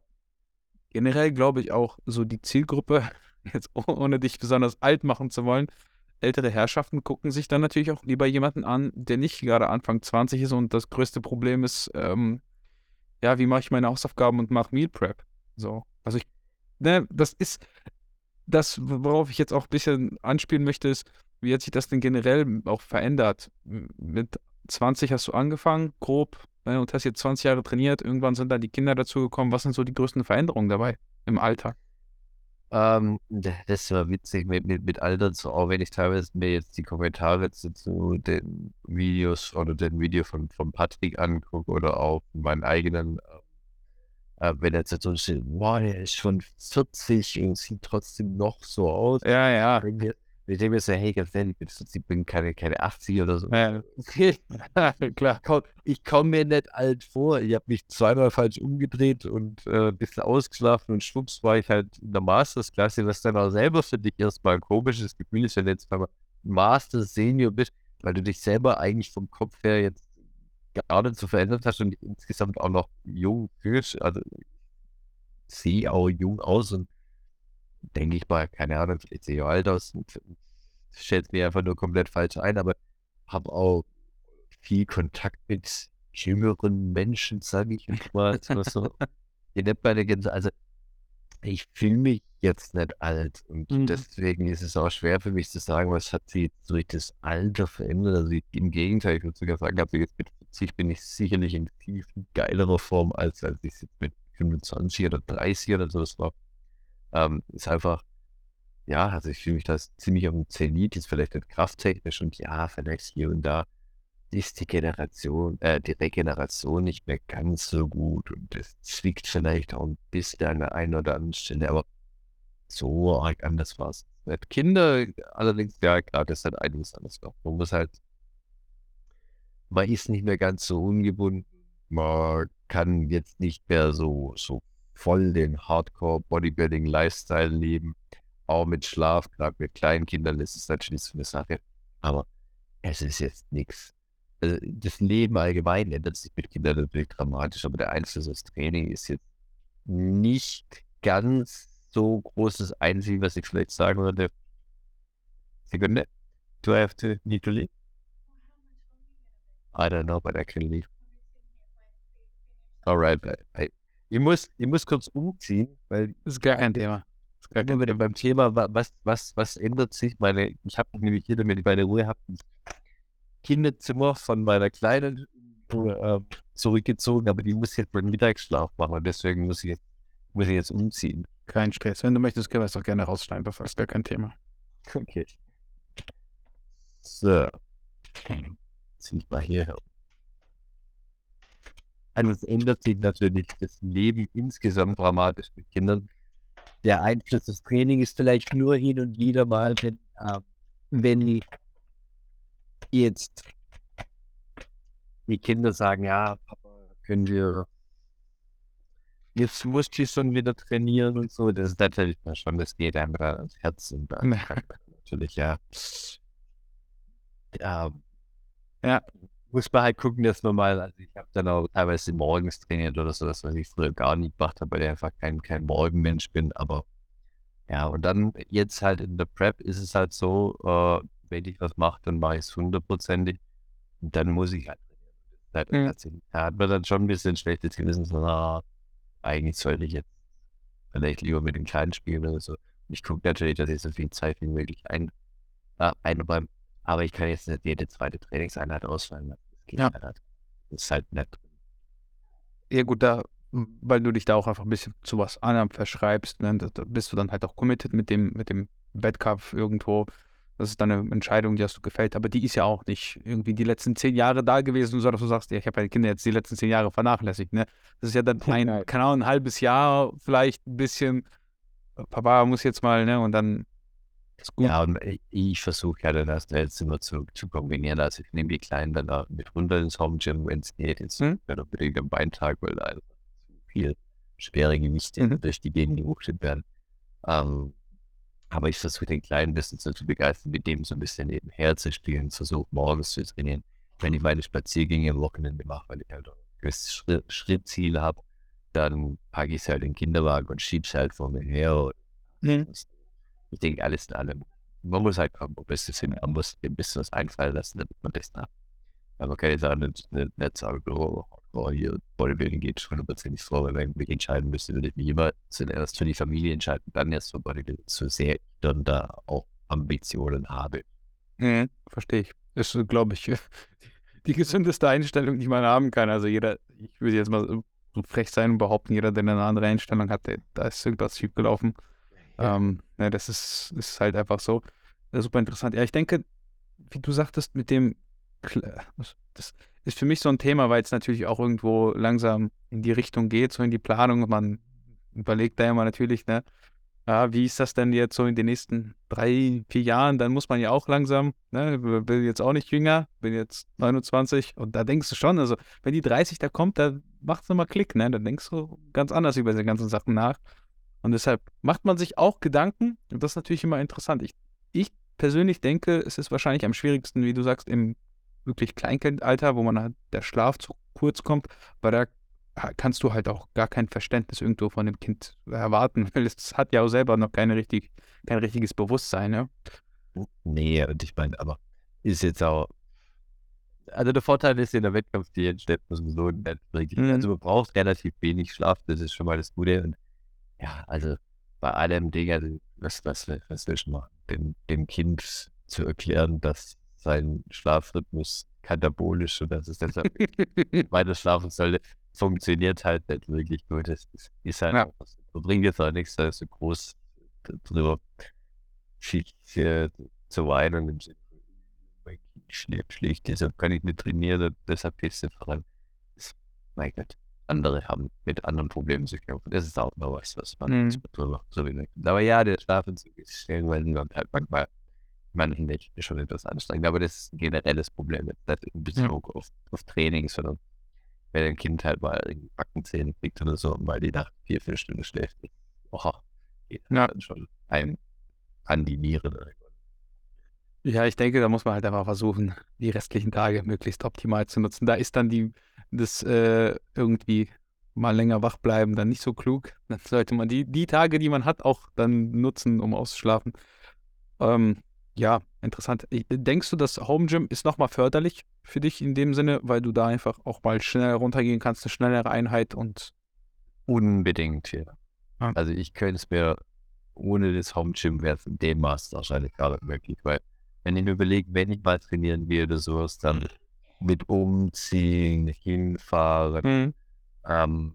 generell glaube ich auch, so die Zielgruppe, jetzt ohne dich besonders alt machen zu wollen, ältere Herrschaften gucken sich dann natürlich auch lieber jemanden an, der nicht gerade Anfang 20 ist und das größte Problem ist, ähm, ja, wie mache ich meine Hausaufgaben und mache Meal Prep? So. Also ich, ne, das ist das, worauf ich jetzt auch ein bisschen anspielen möchte, ist, wie hat sich das denn generell auch verändert? Mit 20 hast du angefangen, grob, ne, und hast jetzt 20 Jahre trainiert, irgendwann sind dann die Kinder dazugekommen. Was sind so die größten Veränderungen dabei im Alltag? Ähm, das war witzig mit, mit, mit Alter, so auch wenn ich teilweise mir jetzt die Kommentare zu, zu den Videos oder den Video von, von Patrick angucke oder auch meinen eigenen, äh, wenn er jetzt so steht, boah, der ist schon 40 und sieht trotzdem noch so aus. Ja, ja. Ich denke mir so, hey, ganz ehrlich, ich bin keine, keine 80 oder so. Ja, klar. Ich komme mir nicht alt vor. Ich habe mich zweimal falsch umgedreht und äh, ein bisschen ausgeschlafen und schwupps war ich halt in der Mastersklasse, was dann auch selber für dich erstmal ein komisches Gefühl ist, wenn du jetzt beim Master Senior bist, weil du dich selber eigentlich vom Kopf her jetzt gar nicht so verändert hast und insgesamt auch noch jung fühlst. Also sehe auch jung aus und denke ich mal, keine Ahnung, vielleicht sehe ich alt aus und stellt mir einfach nur komplett falsch ein, aber habe auch viel Kontakt mit jüngeren Menschen, sage ich mal. so. Ihr nennt meine Gänse, also ich fühle mich jetzt nicht alt und mhm. deswegen ist es auch schwer für mich zu sagen, was hat sich durch das Alter verändert. Also ich, im Gegenteil, ich würde sogar sagen, also jetzt mit 40 bin ich sicherlich in viel, viel geilerer Form, als als ich jetzt mit 25 oder 30 oder so war. Ähm, ist einfach, ja, also ich fühle mich da ziemlich auf dem Zenit, ist vielleicht nicht krafttechnisch und ja, vielleicht hier und da ist die Generation, äh, die Regeneration nicht mehr ganz so gut und es zwickt vielleicht auch ein bisschen an der einen oder anderen Stelle, aber so arg anders war es. Kinder allerdings, ja, das ist halt einiges anders noch. Man muss halt, man ist nicht mehr ganz so ungebunden, man kann jetzt nicht mehr so, so voll den Hardcore-Bodybuilding-Lifestyle leben. Auch mit Schlaf, gerade mit kleinen Kindern ist es natürlich so eine Sache. Aber es ist jetzt nichts. Also das Leben allgemein ändert sich mit Kindern natürlich dramatisch, aber der Einfluss aufs Training ist jetzt nicht ganz so groß. Das Einzige, was ich vielleicht sagen würde, Sekunde, do I have to need to leave? I don't know, but I can leave. Alright, I, I, ich muss, ich muss kurz umziehen, weil. Das ist gar kein Thema. Das ist gar kein Thema. Beim Thema, was, was, was ändert sich? Meine, ich habe nämlich hier, damit ich meine Ruhe habe, Kinderzimmer von meiner Kleinen äh, zurückgezogen, aber die muss jetzt meinen Mittagsschlaf machen und deswegen muss ich, muss ich jetzt umziehen. Kein Stress. Wenn du möchtest, können wir es doch gerne rausschneiden, das ist gar kein Thema. Okay. So. Zieh ich mal hierher. Also es ändert sich natürlich das Leben insgesamt dramatisch mit Kindern. Der Einfluss des Trainings ist vielleicht nur hin und wieder mal, wenn, äh, wenn jetzt die Kinder sagen, ja, Papa, können wir jetzt muss ich schon wieder trainieren und so. Das ist natürlich schon, das geht einem ans Herz und natürlich, ja. Ja. Ja muss man halt gucken, dass man mal, also ich habe dann auch teilweise morgens trainiert oder so, das was ich früher gar nicht gemacht habe, weil ich einfach kein, kein Morgenmensch bin, aber Ja, und dann jetzt halt in der Prep ist es halt so, äh, wenn ich was mache, dann mache ich es hundertprozentig. Und dann muss ich halt halt, Mhm. Da hat man dann schon ein bisschen schlechtes Gewissen, so, ah, eigentlich sollte ich jetzt vielleicht lieber mit den Kleinen spielen oder so. Ich gucke natürlich, dass ich so viel Zeit wie möglich ein, äh, einräume. Aber ich kann jetzt nicht jede zweite Trainingseinheit ausfallen lassen. Das geht Ja. halt. Das ist halt nett. Ja gut, da, weil du dich da auch einfach ein bisschen zu was anderem verschreibst, ne, da, bist du dann halt auch committed mit dem, mit dem Wettkampf irgendwo. Das ist dann eine Entscheidung, die hast du gefällt, aber die ist ja auch nicht irgendwie die letzten zehn Jahre da gewesen, sondern du sagst, ja, ich habe meine Kinder jetzt die letzten zehn Jahre vernachlässigt, ne? Das ist ja dann ein, keine Ahnung, ein halbes Jahr, vielleicht ein bisschen, äh, Papa muss jetzt mal, ne? Und dann. Ja, und ich, ich versuche ja dann das jetzt immer zu, zu kombinieren. Also ich nehme die Kleinen dann auch mit runter ins Home Gym, wenn es geht. Jetzt Mhm. mhm. unbedingt am Beintag, weil da einfach zu viel schwere Gewichte Mhm. durch die Gegend gewuchtet werden. Ähm, aber ich versuche den Kleinen ein bisschen so zu begeistern, mit dem so ein bisschen nebenher zu spielen, versuche morgens zu trainieren. Wenn ich meine Spaziergänge am Wochenende mache, weil ich halt ein gewisses Schritt, Schrittziel habe, dann packe ich es halt in den Kinderwagen und schiebe es halt vor mir her. Und Mhm. Ich denke, alles in allem. Man muss halt ein bisschen hin, man muss ein bisschen was einfallen lassen, damit man das nach. Aber man kann jetzt auch nicht, nicht, nicht sagen, oh, oh, hier, Bodybuilding geht schon hundertprozentig vor, weil wenn ich mich entscheiden müsste, würde ich mich immer zuerst für die Familie entscheiden, dann erst für Bodybuilding, so sehr ich dann da auch Ambitionen habe. Mhm, verstehe ich. Ist, glaube ich, die gesündeste Einstellung, die man haben kann. Also jeder, ich würde jetzt mal so frech sein und behaupten, jeder, der eine andere Einstellung hat, da ist irgendwas schiefgelaufen. Ähm, ne, das ist, ist halt einfach so. Äh, super interessant. Ja, ich denke, wie du sagtest, mit dem, Kle- das ist für mich so ein Thema, weil es natürlich auch irgendwo langsam in die Richtung geht, so in die Planung. Man überlegt da immer natürlich, ne, ja, wie ist das denn jetzt so in den nächsten drei, vier Jahren? Dann muss man ja auch langsam, ne, bin jetzt auch nicht jünger, bin jetzt 29 und da denkst du schon, also wenn die 30 da kommt, da macht es nochmal Klick, ne? Dann denkst du ganz anders über diese ganzen Sachen nach. Und deshalb macht man sich auch Gedanken und das ist natürlich immer interessant. Ich, ich persönlich denke, es ist wahrscheinlich am schwierigsten, wie du sagst, im wirklich Kleinkindalter, wo man halt der Schlaf zu kurz kommt, weil da kannst du halt auch gar kein Verständnis irgendwo von dem Kind erwarten, weil es hat ja auch selber noch keine richtig, kein richtiges Bewusstsein, ne? Nee, und ich meine, aber ist jetzt auch. Also der Vorteil ist in der Wettkampfdiät stellt man sowieso nicht. Mhm. Also man braucht relativ wenig Schlaf, das ist schon mal das Gute. Und ja, also bei allem Ding, also was, was, was willst du machen? Dem, dem Kind zu erklären, dass sein Schlafrhythmus katabolisch und dass es deshalb weiter schlafen sollte, funktioniert halt nicht wirklich gut. Das ist, ist halt Ja. Man bringt jetzt auch nichts, da so groß drüber viel äh, zu weinen im Sinne von, mein Kind schläft schlecht, deshalb kann ich nicht trainieren, und deshalb geht's nicht voran. Das, mein Gott, andere haben mit anderen Problemen zu kämpfen. Das ist auch mal was, was man Mhm. nicht drüber so wie Aber ja, der Schlafentzug ist und halt manchmal manchen Menschen schon etwas anstrengend, aber das ist ein generelles Problem, nicht in Bezug auf, auf Training, sondern wenn ein Kind halt mal Backenzähne kriegt oder so, weil die nach vier, fünf Stunden schläft, oh, geht Ja. dann schon einem an die Nieren. Ja, ich denke, da muss man halt einfach versuchen, die restlichen Tage möglichst optimal zu nutzen. Da ist dann die, das äh, irgendwie mal länger wach bleiben dann nicht so klug. Dann sollte man die, die Tage, die man hat, auch dann nutzen, um auszuschlafen. Ähm, ja, interessant. Denkst du, das Home Gym ist nochmal förderlich für dich in dem Sinne, weil du da einfach auch mal schneller runtergehen kannst, eine schnellere Einheit und Unbedingt, ja. Ja. Also ich könnte es mir ohne das Home Gym wäre es in dem Maß wahrscheinlich gar nicht möglich, weil wenn ich mir überlege, wenn ich mal trainieren will oder sowas, dann mit umziehen, hinfahren, Mhm. ähm,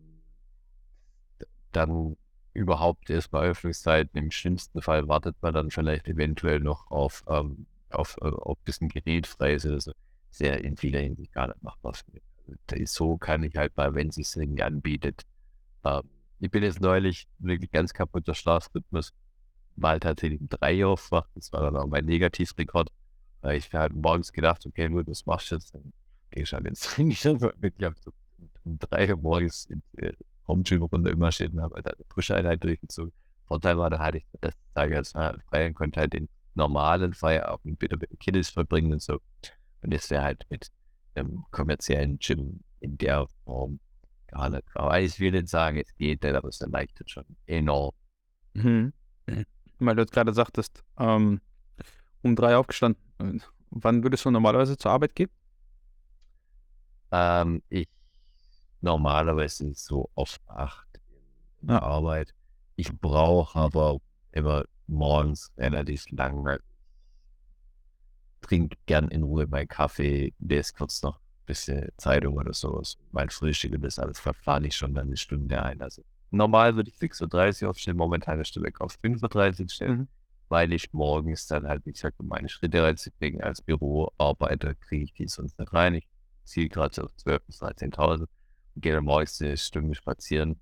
dann überhaupt erstmal Öffnungszeiten. Im schlimmsten Fall wartet man dann vielleicht eventuell noch auf, ähm, auf, äh, ob das ein Gerät frei ist oder so. Sehr in vieler Hinsicht gar nicht machbar. Also, so kann ich halt mal, wenn es sich irgendwie anbietet. Ähm, ich bin jetzt neulich wirklich ganz kaputter Schlafrhythmus, mal tatsächlich um drei Uhr aufgewacht. Das war dann auch mein Negativrekord. Weil ich halt morgens gedacht, okay, gut, was machst du jetzt? Dann gehst du halt ins Training. Wirklich hab so um drei Uhr morgens in äh, Home-Gym runter immer stehen und habe halt eine Push-Einheit durchgezogen. Vorteil war, da hatte ich das Tag als frei und konnte halt den normalen Feierabend wieder mit den Kiddies verbringen und so. Und das wäre halt mit einem kommerziellen Gym in der Form gar nicht. Aber ich will nicht sagen, es geht nicht, aber es erleichtert schon enorm. Mhm. Weil du jetzt gerade sagtest, ähm, um drei aufgestanden. Äh, wann würdest du normalerweise zur Arbeit gehen? Ähm, ich normalerweise so auf acht in der Ja. Arbeit. Ich brauche aber immer morgens relativ lange. Trinke gern in Ruhe meinen Kaffee, lese kurz noch ein bisschen Zeitung oder sowas. Mein Frühstück und das alles verplane ich schon dann eine Stunde ein. Also normal würde ich 6.30 Uhr aufstehen, momentan eine Stunde auf 5.30 Uhr stellen, Mhm. weil ich morgens dann halt, wie gesagt, um meine Schritte reinzukriegen als Büroarbeiter, kriege ich die sonst nicht rein. Ich ziehe gerade so auf 12.000 bis 13.000 und gehe dann morgens eine Stunde spazieren.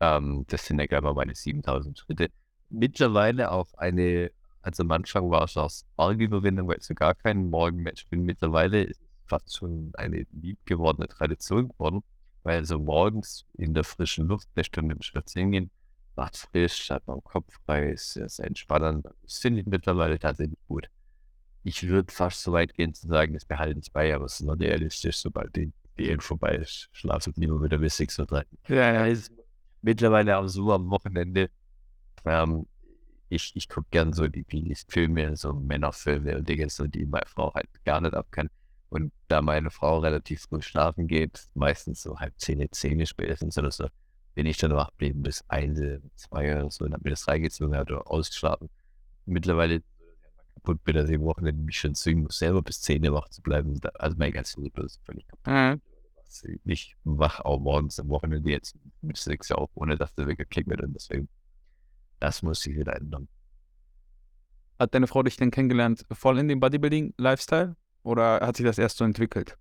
Ähm, das sind ja gleich mal meine 7.000 Schritte. Mittlerweile auch eine, also am Anfang war es aus Argüberwindung, weil ich so gar kein Morgenmensch bin. Mittlerweile ist es fast schon eine lieb gewordene Tradition geworden, weil so morgens in der frischen Luft eine Stunde spazieren gehen, macht frisch, hat man Kopf frei, ist sehr entspannend. Das finde ich mittlerweile tatsächlich gut. Ich würde fast so weit gehen zu sagen, das behalte ich bei, aber es ist noch realistisch, sobald die Diät vorbei ist, schlafe ich lieber wieder bis 6.30 Uhr. Ja, Ja, ist mittlerweile auch so am Wochenende. Ähm, ich ich gucke gern so die Filme, so Männerfilme und Dinge, so die meine Frau halt gar nicht ab kann. Und da meine Frau relativ früh schlafen geht, meistens so halb 10, 10 spätestens oder so, bin ich dann wach geblieben bis 1, 2 oder so und habe mir das reingezogen hat oder ausgeschlafen. Mittlerweile kaputt bin, dass ich am Wochenende mich schon zwingen muss, selber bis 10 Uhr wach zu bleiben. Also mein ganzes Rhythmus ist völlig kaputt. Mhm. Ich wach auch morgens am Wochenende jetzt mit 6 auf, ohne dass der Wecker klingelt und deswegen, das muss sich wieder ändern. Hat deine Frau dich denn kennengelernt voll in dem Bodybuilding-Lifestyle? Oder hat sich das erst so entwickelt?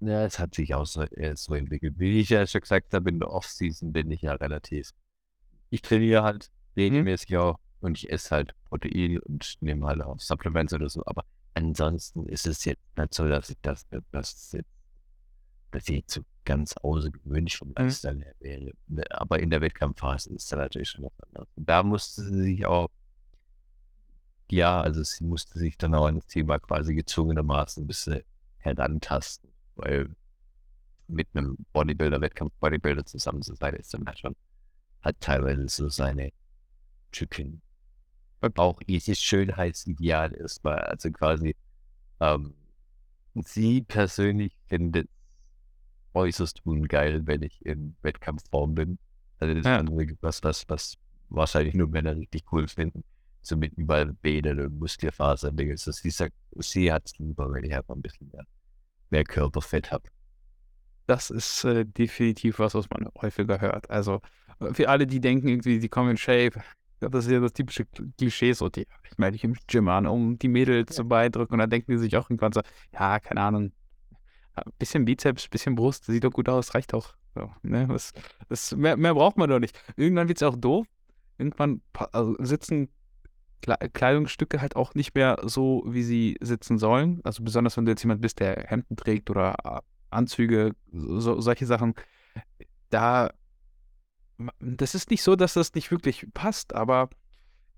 Ja, es hat sich auch so, äh, so entwickelt. Wie ich ja schon gesagt habe, in der Off-Season bin ich ja relativ. Ich trainiere halt regelmäßig auch und ich esse halt Protein und nehme halt auch Supplements oder so. Aber ansonsten ist es jetzt nicht so, dass ich das, das jetzt, dass ich so ganz außergewöhnlich vom Lifestyle her wäre. Aber in der Wettkampfphase ist es natürlich schon was anderes. Und Da musste sie sich auch, ja, also sie musste sich dann auch an das Thema quasi gezwungenermaßen ein bisschen herantasten, weil mit einem Bodybuilder, Wettkampf-Bodybuilder zusammen zu sein, ist dann halt schon, hat teilweise so seine Tücken. Auch dieses Schönheitsideal erstmal, also quasi, ähm, sie persönlich findet äußerst ungeil, wenn ich in Wettkampfform bin. Also das Ja. ist andere was, was, was wahrscheinlich nur Männer richtig cool finden. So mit überall Bähnen und Muskelfasern. Also sie sagt, sie hat es lieber, wenn ich einfach ein bisschen mehr, mehr Körperfett habe. Das ist äh, definitiv was, was man häufiger hört. Also für alle, die denken, irgendwie, die kommen in Shape, ja, das ist ja das typische Kl- Klischee, so, die, ich melde mich im Gym an, um die Mädels zu beeindrucken. Und dann denken die sich auch irgendwann so, ja, keine Ahnung, ein bisschen Bizeps, bisschen Brust, sieht doch gut aus, reicht doch. So, ne? das, das, mehr, mehr braucht man doch nicht. Irgendwann wird es auch doof. Irgendwann also sitzen Kleidungsstücke halt auch nicht mehr so, wie sie sitzen sollen. Also besonders, wenn du jetzt jemand bist, der Hemden trägt oder äh, Anzüge, so, solche Sachen. Da, das ist nicht so, dass das nicht wirklich passt, aber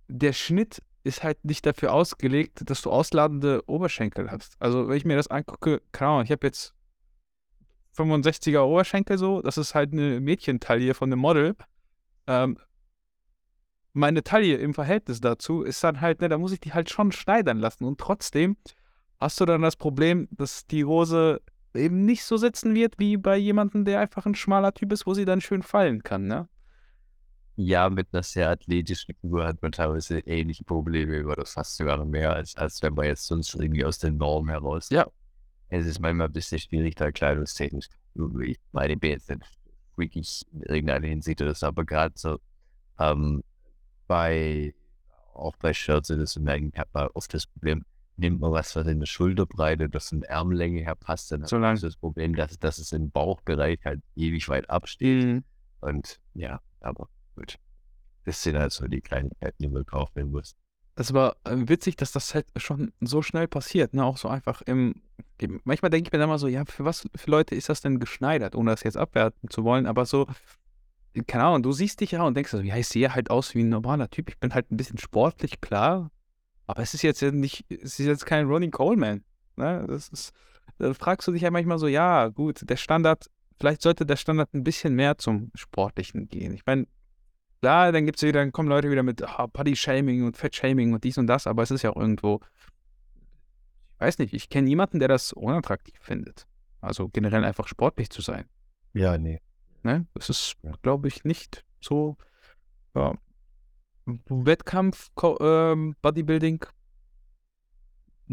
der Schnitt ist halt nicht dafür ausgelegt, dass du ausladende Oberschenkel hast. Also wenn ich mir das angucke, keine ich habe jetzt 65er Oberschenkel so, das ist halt eine Mädchentaille von einem Model. Ähm, meine Taille im Verhältnis dazu ist dann halt, ne, da muss ich die halt schon schneidern lassen. Und trotzdem hast du dann das Problem, dass die Hose eben nicht so sitzen wird wie bei jemandem, der einfach ein schmaler Typ ist, wo sie dann schön fallen kann, ne? Ja, mit einer sehr athletischen Figur hat man teilweise ähnliche Probleme oder fast sogar noch mehr, als, als wenn man jetzt sonst irgendwie aus der Norm heraus. Ja. Es ist manchmal ein bisschen schwierig, da kleidungstechnisch. Ich meine, ich bin jetzt nicht wirklich in irgendeiner Hinsicht oder so, aber gerade so ähm, bei, auch bei Shirts oder so, merken, hat man oft das Problem, nimmt man was, was in der Schulterbreite oder von der Ärmellänge her passt, dann So lang. das Problem, dass, dass es im Bauchbereich halt ewig weit absteht. Und ja, aber gut. Das sind halt so die Kleinigkeiten, die man kaufen muss. Es war äh, witzig, dass das halt schon so schnell passiert, ne? Auch so einfach im. im manchmal denke ich mir dann mal so, ja, für was für Leute ist das denn geschneidert, ohne das jetzt abwerten zu wollen, aber so, keine Ahnung, du siehst dich ja und denkst so, ja, ich sehe halt aus wie ein normaler Typ. Ich bin halt ein bisschen sportlich, klar, aber es ist jetzt nicht, es ist jetzt kein Ronnie Coleman. Ne? Das ist, da fragst du dich ja manchmal so, ja, gut, der Standard, vielleicht sollte der Standard ein bisschen mehr zum Sportlichen gehen. Ich meine, klar, dann gibt's wieder, dann kommen Leute wieder mit ah, Body-Shaming und Fett-Shaming und dies und das, aber es ist ja auch irgendwo, ich weiß nicht, ich kenne niemanden, der das unattraktiv findet. Also generell einfach sportlich zu sein. Ja, nee. Ne? Das ist, glaube ich, nicht so. Ja. Wettkampf, ähm, Bodybuilding,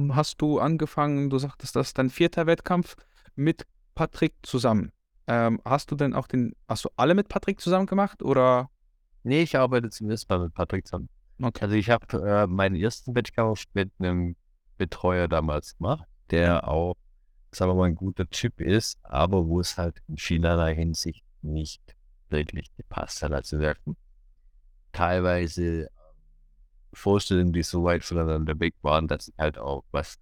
hast du angefangen, du sagtest, das ist dein vierter Wettkampf mit Patrick zusammen. Ähm, hast du denn auch den, hast du alle mit Patrick zusammen gemacht oder? Nee, ich arbeite zumindest mal mit Patrick zusammen. Okay. Also ich habe äh, meinen ersten Wettkampf mit einem Betreuer damals gemacht, der auch, sagen wir mal, ein guter Typ ist, aber wo es halt in vielerlei Hinsicht nicht wirklich gepasst hat. Also wir hatten teilweise Vorstellungen, die so weit voneinander weg waren, dass halt auch was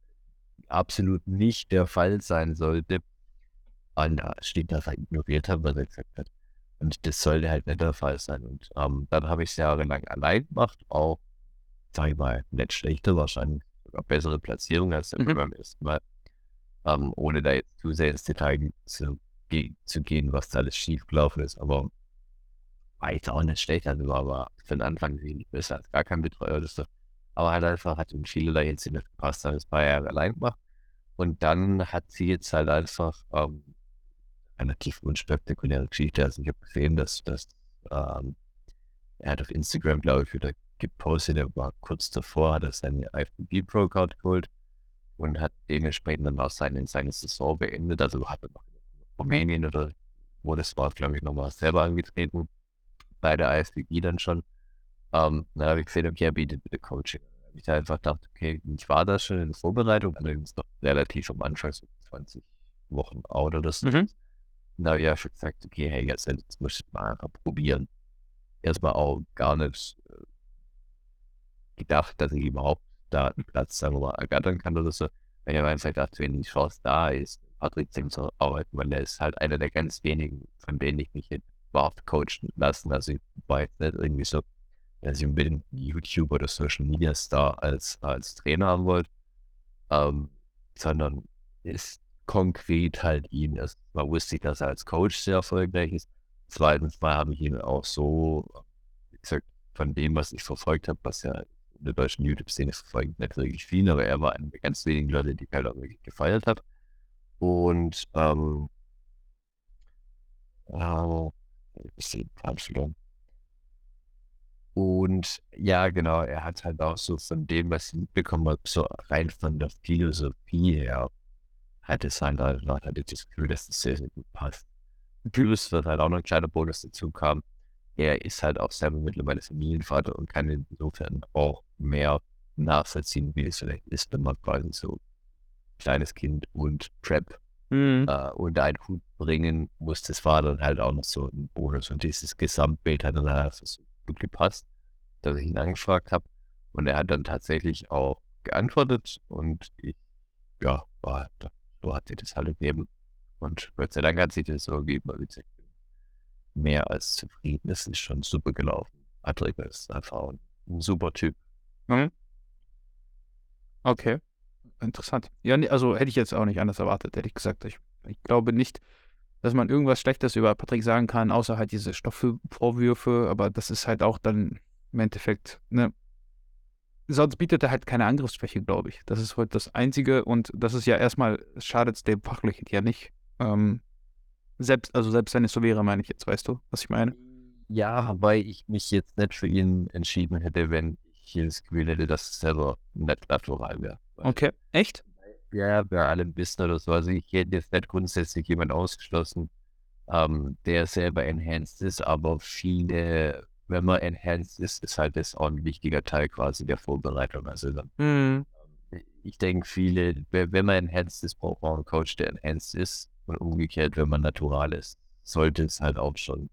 absolut nicht der Fall sein sollte, an der steht einfach ignoriert haben, was er gesagt hat. Und das sollte halt nicht der Fall sein. Und ähm, dann habe ich es jahrelang allein gemacht, auch, sag ich mal, nicht schlechter, wahrscheinlich sogar bessere Platzierung als Mhm. beim ersten Mal. Ähm, ohne da jetzt zu sehr ins Detail zu, zu gehen, was da alles schief gelaufen ist. Aber war jetzt auch nicht schlecht. Also war aber für den Anfang wenig besser als gar kein Betreuer oder so. Aber halt einfach hat in vielerlei Hinsicht nicht gepasst, habe es ein paar Jahre allein gemacht. Und dann hat sie jetzt halt einfach ähm, relativ unspektakuläre Geschichte. Also ich habe gesehen, dass, dass ähm, er hat auf Instagram, glaube ich, wieder gepostet, er war kurz davor, hat er seine IFBB Pro Card geholt und hat dementsprechend dann auch seine, seine Saison beendet. Also hat er noch Rumänien oder wo das war, glaube ich, nochmal selber angetreten bei der IFBB dann schon. Ähm, dann habe ich gesehen, okay, er bietet bitte Coaching. Ich da einfach gedacht, okay, ich war da schon in der Vorbereitung, allerdings noch relativ am Anfang, so 20 Wochen out oder so. Mhm. Da habe ich ja schon gesagt, okay, hey, jetzt, jetzt muss ich mal einfach probieren. Erstmal auch gar nicht äh, gedacht, dass ich überhaupt da einen Platz, sagen wir mal, ergattern kann oder so. Weil ich habe einfach gedacht, wenn die Chance da ist, Patrick zu arbeiten, weil er ist halt einer der ganz wenigen, von denen ich mich jetzt überhaupt coachen lassen. Also ich jetzt nicht irgendwie so, dass ich unbedingt YouTube oder Social Media Star als, als Trainer haben wollte, ähm, sondern ist konkret halt ihn. Erst mal wusste ich, dass er als Coach sehr erfolgreich ist. Zweitens mal habe ich ihn auch so, wie gesagt, von dem, was ich verfolgt habe, was ja in der deutschen YouTube-Szene verfolgt, nicht wirklich viel, aber er war einer der ganz wenigen Leute, die ich halt auch wirklich gefeiert habe. Und ähm, äh, verloren. Und ja, genau, er hat halt auch so von dem, was ich mitbekommen habe, so rein von der Philosophie her, hat es halt halt noch hatte das Gefühl, dass es sehr, sehr gut passt. Plus wird halt auch noch ein kleiner Bonus dazu kam. Er ist halt auch selber mittlerweile Familienvater und kann insofern auch mehr nachvollziehen, wie es vielleicht ist, wenn man quasi so kleines Kind und Prep Mhm. äh, unter einen Hut bringen muss. Das war dann halt auch noch so ein Bonus. Und dieses Gesamtbild hat dann halt so gut gepasst, dass ich ihn angefragt habe. Und er hat dann tatsächlich auch geantwortet und ich, ja, war, so hat sich das halt gegeben. Und Gott sei Dank hat sich das so gegeben, weil ich mehr als zufrieden. Es ist schon super gelaufen. Patrick ist einfach ein, ein super Typ. Mhm. Okay. Interessant. Ja, also hätte ich jetzt auch nicht anders erwartet, ehrlich gesagt. Ich, ich glaube nicht, dass man irgendwas Schlechtes über Patrick sagen kann, außer halt diese Stoffvorwürfe, aber das ist halt auch dann im Endeffekt, ne? Sonst bietet er halt keine Angriffsfläche, glaube ich. Das ist heute das Einzige und das ist ja erstmal, schadet es dem Fachlichen ja nicht. Ähm, selbst, also selbst wenn es so wäre, meine ich jetzt, weißt du, was ich meine? Ja, wobei ich mich jetzt nicht für ihn entschieden hätte, wenn ich das Gefühl hätte, dass es selber nicht natural wäre. Okay. Echt? Ja, bei allem Wissen oder so. Also ich hätte jetzt nicht grundsätzlich jemand ausgeschlossen, ähm, der selber enhanced ist, aber viele, wenn man enhanced ist, ist halt das auch ein wichtiger Teil quasi der Vorbereitung. Also dann, Mhm. ich denke, viele, we- wenn man enhanced ist, braucht man einen Coach, der enhanced ist. Und umgekehrt, wenn man natural ist, sollte es halt auch schon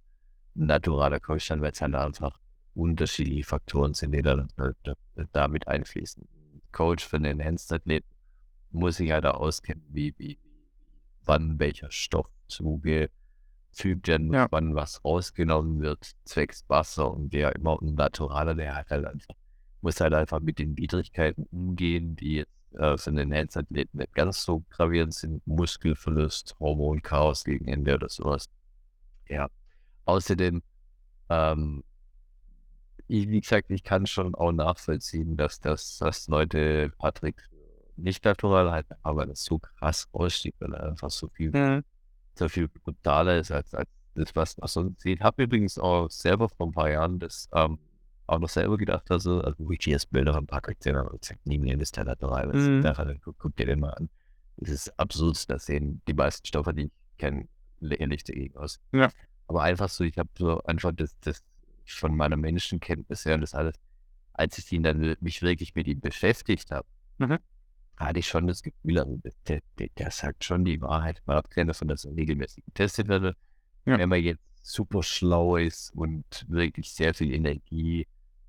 ein naturaler Coach sein, weil es halt einfach unterschiedliche Faktoren sind, die dann da- damit einfließen. Coach für einen Enhanced-Athleten muss sich halt auch auskennen, wie, wie, wann welcher Stoff zugefügt werden Ja. wann was rausgenommen wird, zwecks Wasser und der immer ein Naturaler, der hat halt einfach, muss halt einfach mit den Widrigkeiten umgehen, die jetzt äh, für den Enhanced-Athleten nicht ganz so gravierend sind, Muskelverlust, Hormonchaos gegen Ende oder sowas. Ja. Außerdem ähm, ich, wie gesagt, ich kann schon auch nachvollziehen, dass das, dass Leute Patrick nicht natural halten, aber das so krass ausstieg, weil er einfach so viel, Mhm. so viel brutaler ist als, als das, was man sonst sieht. Hab übrigens auch selber vor ein paar Jahren das ähm, auch noch selber gedacht, also, also wo ich die Bilder von Patrick gesehen habe, und gesagt, nie mehr ist der natural. Mhm. der hat, guck, guck dir den mal an. Es ist absurd, da sehen die meisten Stoffe, die ich kenne, lächerlich dagegen aus. Ja. Aber einfach so, ich habe so einfach das, das von meiner Menschenkenntnis her und das alles, als ich ihn dann mich wirklich mit ihm beschäftigt habe, Mhm. hatte ich schon das Gefühl, also der, der, der sagt schon die Wahrheit, mal abgesehen davon, dass er regelmäßig getestet wird. Ja. Wenn man jetzt super schlau ist und wirklich sehr viel Energie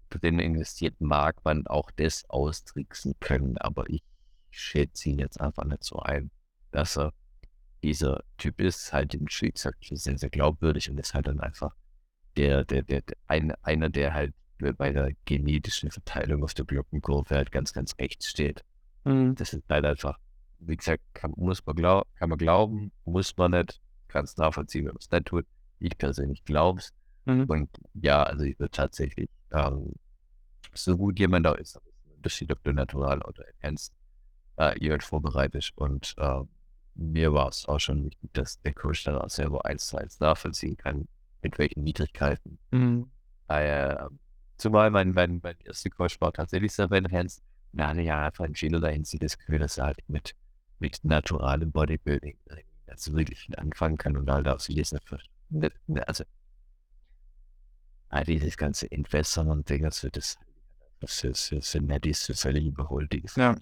drin investiert, mag man auch das austricksen können. Aber ich schätze ihn jetzt einfach nicht so ein, dass er dieser Typ ist, halt wie gesagt, sehr, sehr glaubwürdig und ist halt dann einfach der, der, der, der ein, einer, der halt bei der genetischen Verteilung auf der Glockenkurve halt ganz, ganz rechts steht. Mhm. Das ist halt einfach, wie gesagt, kann, muss man glaub, kann man glauben, muss man nicht, kann es nachvollziehen, wenn man es nicht tut. Ich persönlich glaube es. Mhm. Und ja, also ich würde tatsächlich, ähm, so gut jemand da ist, aber es ist ein Unterschied, ob du natural oder enhanced äh, jemand vorbereitet. Und äh, mir war es auch schon wichtig, dass der Coach dann auch selber eins zu eins nachvollziehen kann, mit welchen Niedrigkeiten. Mhm. Äh, zumal mein, mein, mein erster Coach war tatsächlich selber enhanced. Da hatte ja einfach in vielerlei Hinsicht das Gefühl, dass er halt mit, mit naturalem Bodybuilding also wirklich anfangen kann und halt auch nicht, ver- nicht, nicht also ah, dieses ganze Investment und Ding, das wird das für, für, für Netties für völlig überholt, die Ja.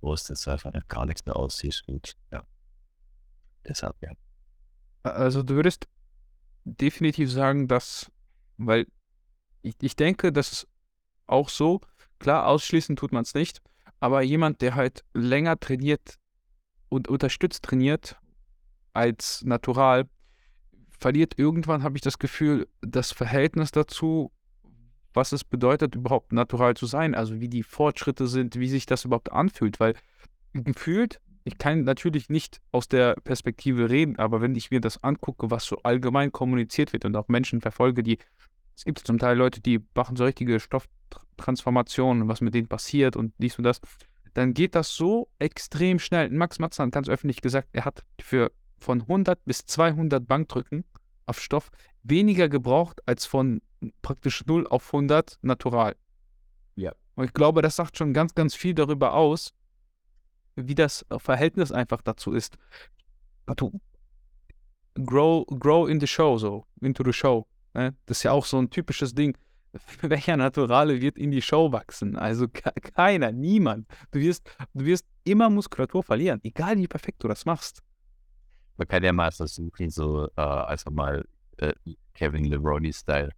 Wo es das einfach gar nichts mehr aussieht und ja. Deshalb, ja. Also du würdest definitiv sagen, dass, weil ich, ich denke, das ist auch so, klar, ausschließen tut man es nicht, aber jemand, der halt länger trainiert und unterstützt trainiert als natural, verliert irgendwann, habe ich das Gefühl, das Verhältnis dazu, was es bedeutet, überhaupt natural zu sein, also wie die Fortschritte sind, wie sich das überhaupt anfühlt, weil gefühlt, ich kann natürlich nicht aus der Perspektive reden, aber wenn ich mir das angucke, was so allgemein kommuniziert wird und auch Menschen verfolge, die, es gibt zum Teil Leute, die machen so richtige Stofftransformationen, was mit denen passiert und dies und das, dann geht das so extrem schnell. Max Matzner hat ganz öffentlich gesagt, er hat für von 100 bis 200 Bankdrücken auf Stoff weniger gebraucht als von praktisch 0 auf 100 natural. Ja. Und ich glaube, das sagt schon ganz, ganz viel darüber aus, wie das Verhältnis einfach dazu ist. Grow, grow in the show, so, into the show. Ne? Das ist ja auch so ein typisches Ding. Welcher Naturale wird in die Show wachsen? Also ke- keiner, niemand. Du wirst, du wirst immer Muskulatur verlieren, egal wie perfekt du das machst. Man kann ja mal versuchen, so äh, einfach mal äh, Kevin Levroni-Style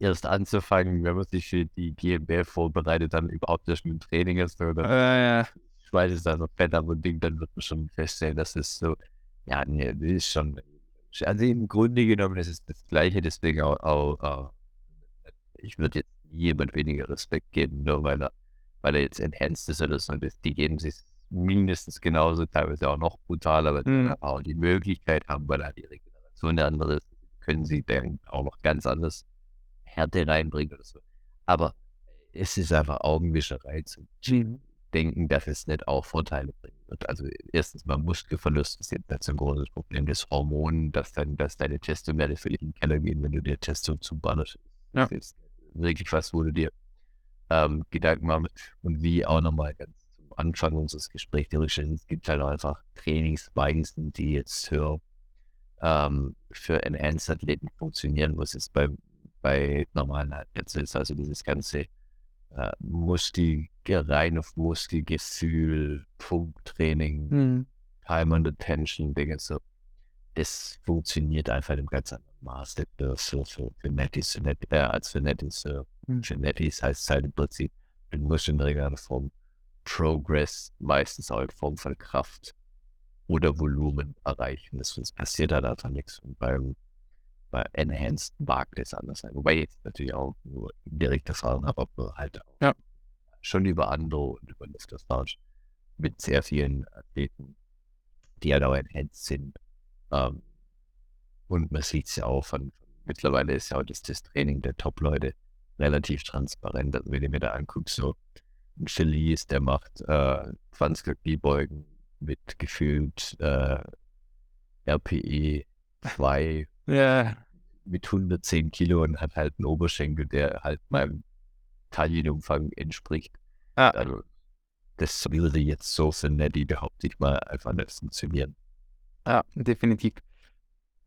erst anzufangen, wenn man sich für die GmbF vorbereitet, dann überhaupt nicht mit dem Training ist oder Äh, Schweiß ist da so fett am Ding, dann wird man schon feststellen, dass es so, ja, nee, das ist schon, also im Grunde genommen ist es das Gleiche, deswegen auch, auch äh, ich würde jetzt jemand weniger Respekt geben, nur weil er, weil er jetzt enhanced ist oder so, das, die geben sich mindestens genauso, teilweise auch noch brutaler, weil Mhm. sie auch die Möglichkeit haben, weil da die Regeneration eine andere ist, können sie dann auch noch ganz anders Härte reinbringen oder so. Aber es ist einfach Augenwischerei zu denken, dass es nicht auch Vorteile bringen wird. Also erstens mal Muskelverlust ist jetzt nicht so ein großes Problem. Das Hormon, dass dann, dass deine Testomere völlig in den Keller gehen, wenn du dir Testo zuballerst. Ja. Das ist wirklich was, wo du dir ähm, Gedanken machst. Und wie auch nochmal ganz zum Anfang unseres Gesprächs, es gibt halt auch einfach Trainingsweisen, die jetzt für, ähm, für Enhanced-Athleten funktionieren, was jetzt bei, bei normalen Athleten ist. Also dieses ganze äh, Muskel, rein auf Muskelgefühl, Punkttraining, hm. Time and Attention, Dinge so. Das funktioniert einfach im ganz anderen Maß für, für, für, für Netties, für Net, äh, als für Netties. Für, Hm. für heißt es halt im Prinzip, du musst in irgendeiner Form Progress, meistens auch in Form von Kraft oder Volumen erreichen. Das, das passiert halt einfach nichts. Und beim, bei Enhanced mag das anders sein. Wobei ich jetzt natürlich auch nur direkte Erfahrung habe, aber halt auch Ja. schon über andere und über Lufterfahrung mit sehr vielen Athleten, die halt auch enhanced sind. Ähm, und man sieht es ja auch von, mittlerweile ist ja auch das, das Training der Top-Leute relativ transparent. Also wenn ich mir da angucke, so ein Felice, der macht äh, 20er Kniebeugen mit gefühlt äh, RPE 2 Ja, mit 110 Kilo und hat halt einen Oberschenkel, der halt meinem Taillenumfang entspricht. ja, Also, das würde jetzt so für Netty, behaupte ich mal, einfach nicht funktionieren. ja, definitiv.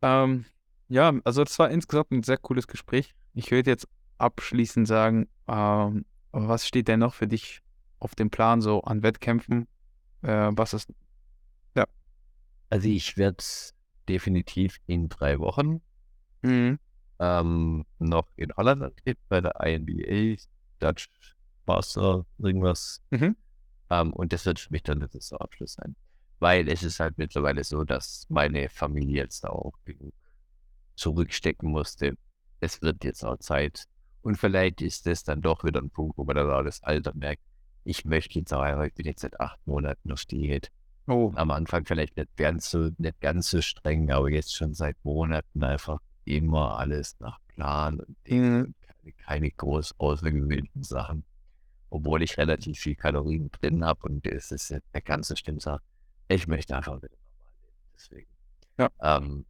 Ähm, ja, also das war insgesamt ein sehr cooles Gespräch. Ich würde jetzt abschließend sagen, ähm, was steht denn noch für dich auf dem Plan so an Wettkämpfen? Äh, was ist, Also ich werde definitiv in drei Wochen mhm. ähm, noch in Holland antreten bei der INBA, Dutch Master, irgendwas. Mhm. Ähm, und das wird für mich dann der Saisonabschluss sein. Weil es ist halt mittlerweile so, dass meine Familie jetzt auch zurückstecken musste. Es wird jetzt auch Zeit. Und vielleicht ist das dann doch wieder ein Punkt, wo man dann auch das Alter merkt. Ich möchte jetzt auch ich bin jetzt seit acht Monaten auf Diät. Oh, Am Anfang vielleicht nicht ganz so, nicht ganz so streng, aber jetzt schon seit Monaten einfach immer alles nach Plan und Mhm. keine, keine groß außergewöhnlichen Sachen. Obwohl ich relativ viel Kalorien drin habe und es ist nicht eine ganz so schlimm Sache. Ich möchte einfach wieder normal leben. Deswegen. Ja. Ähm,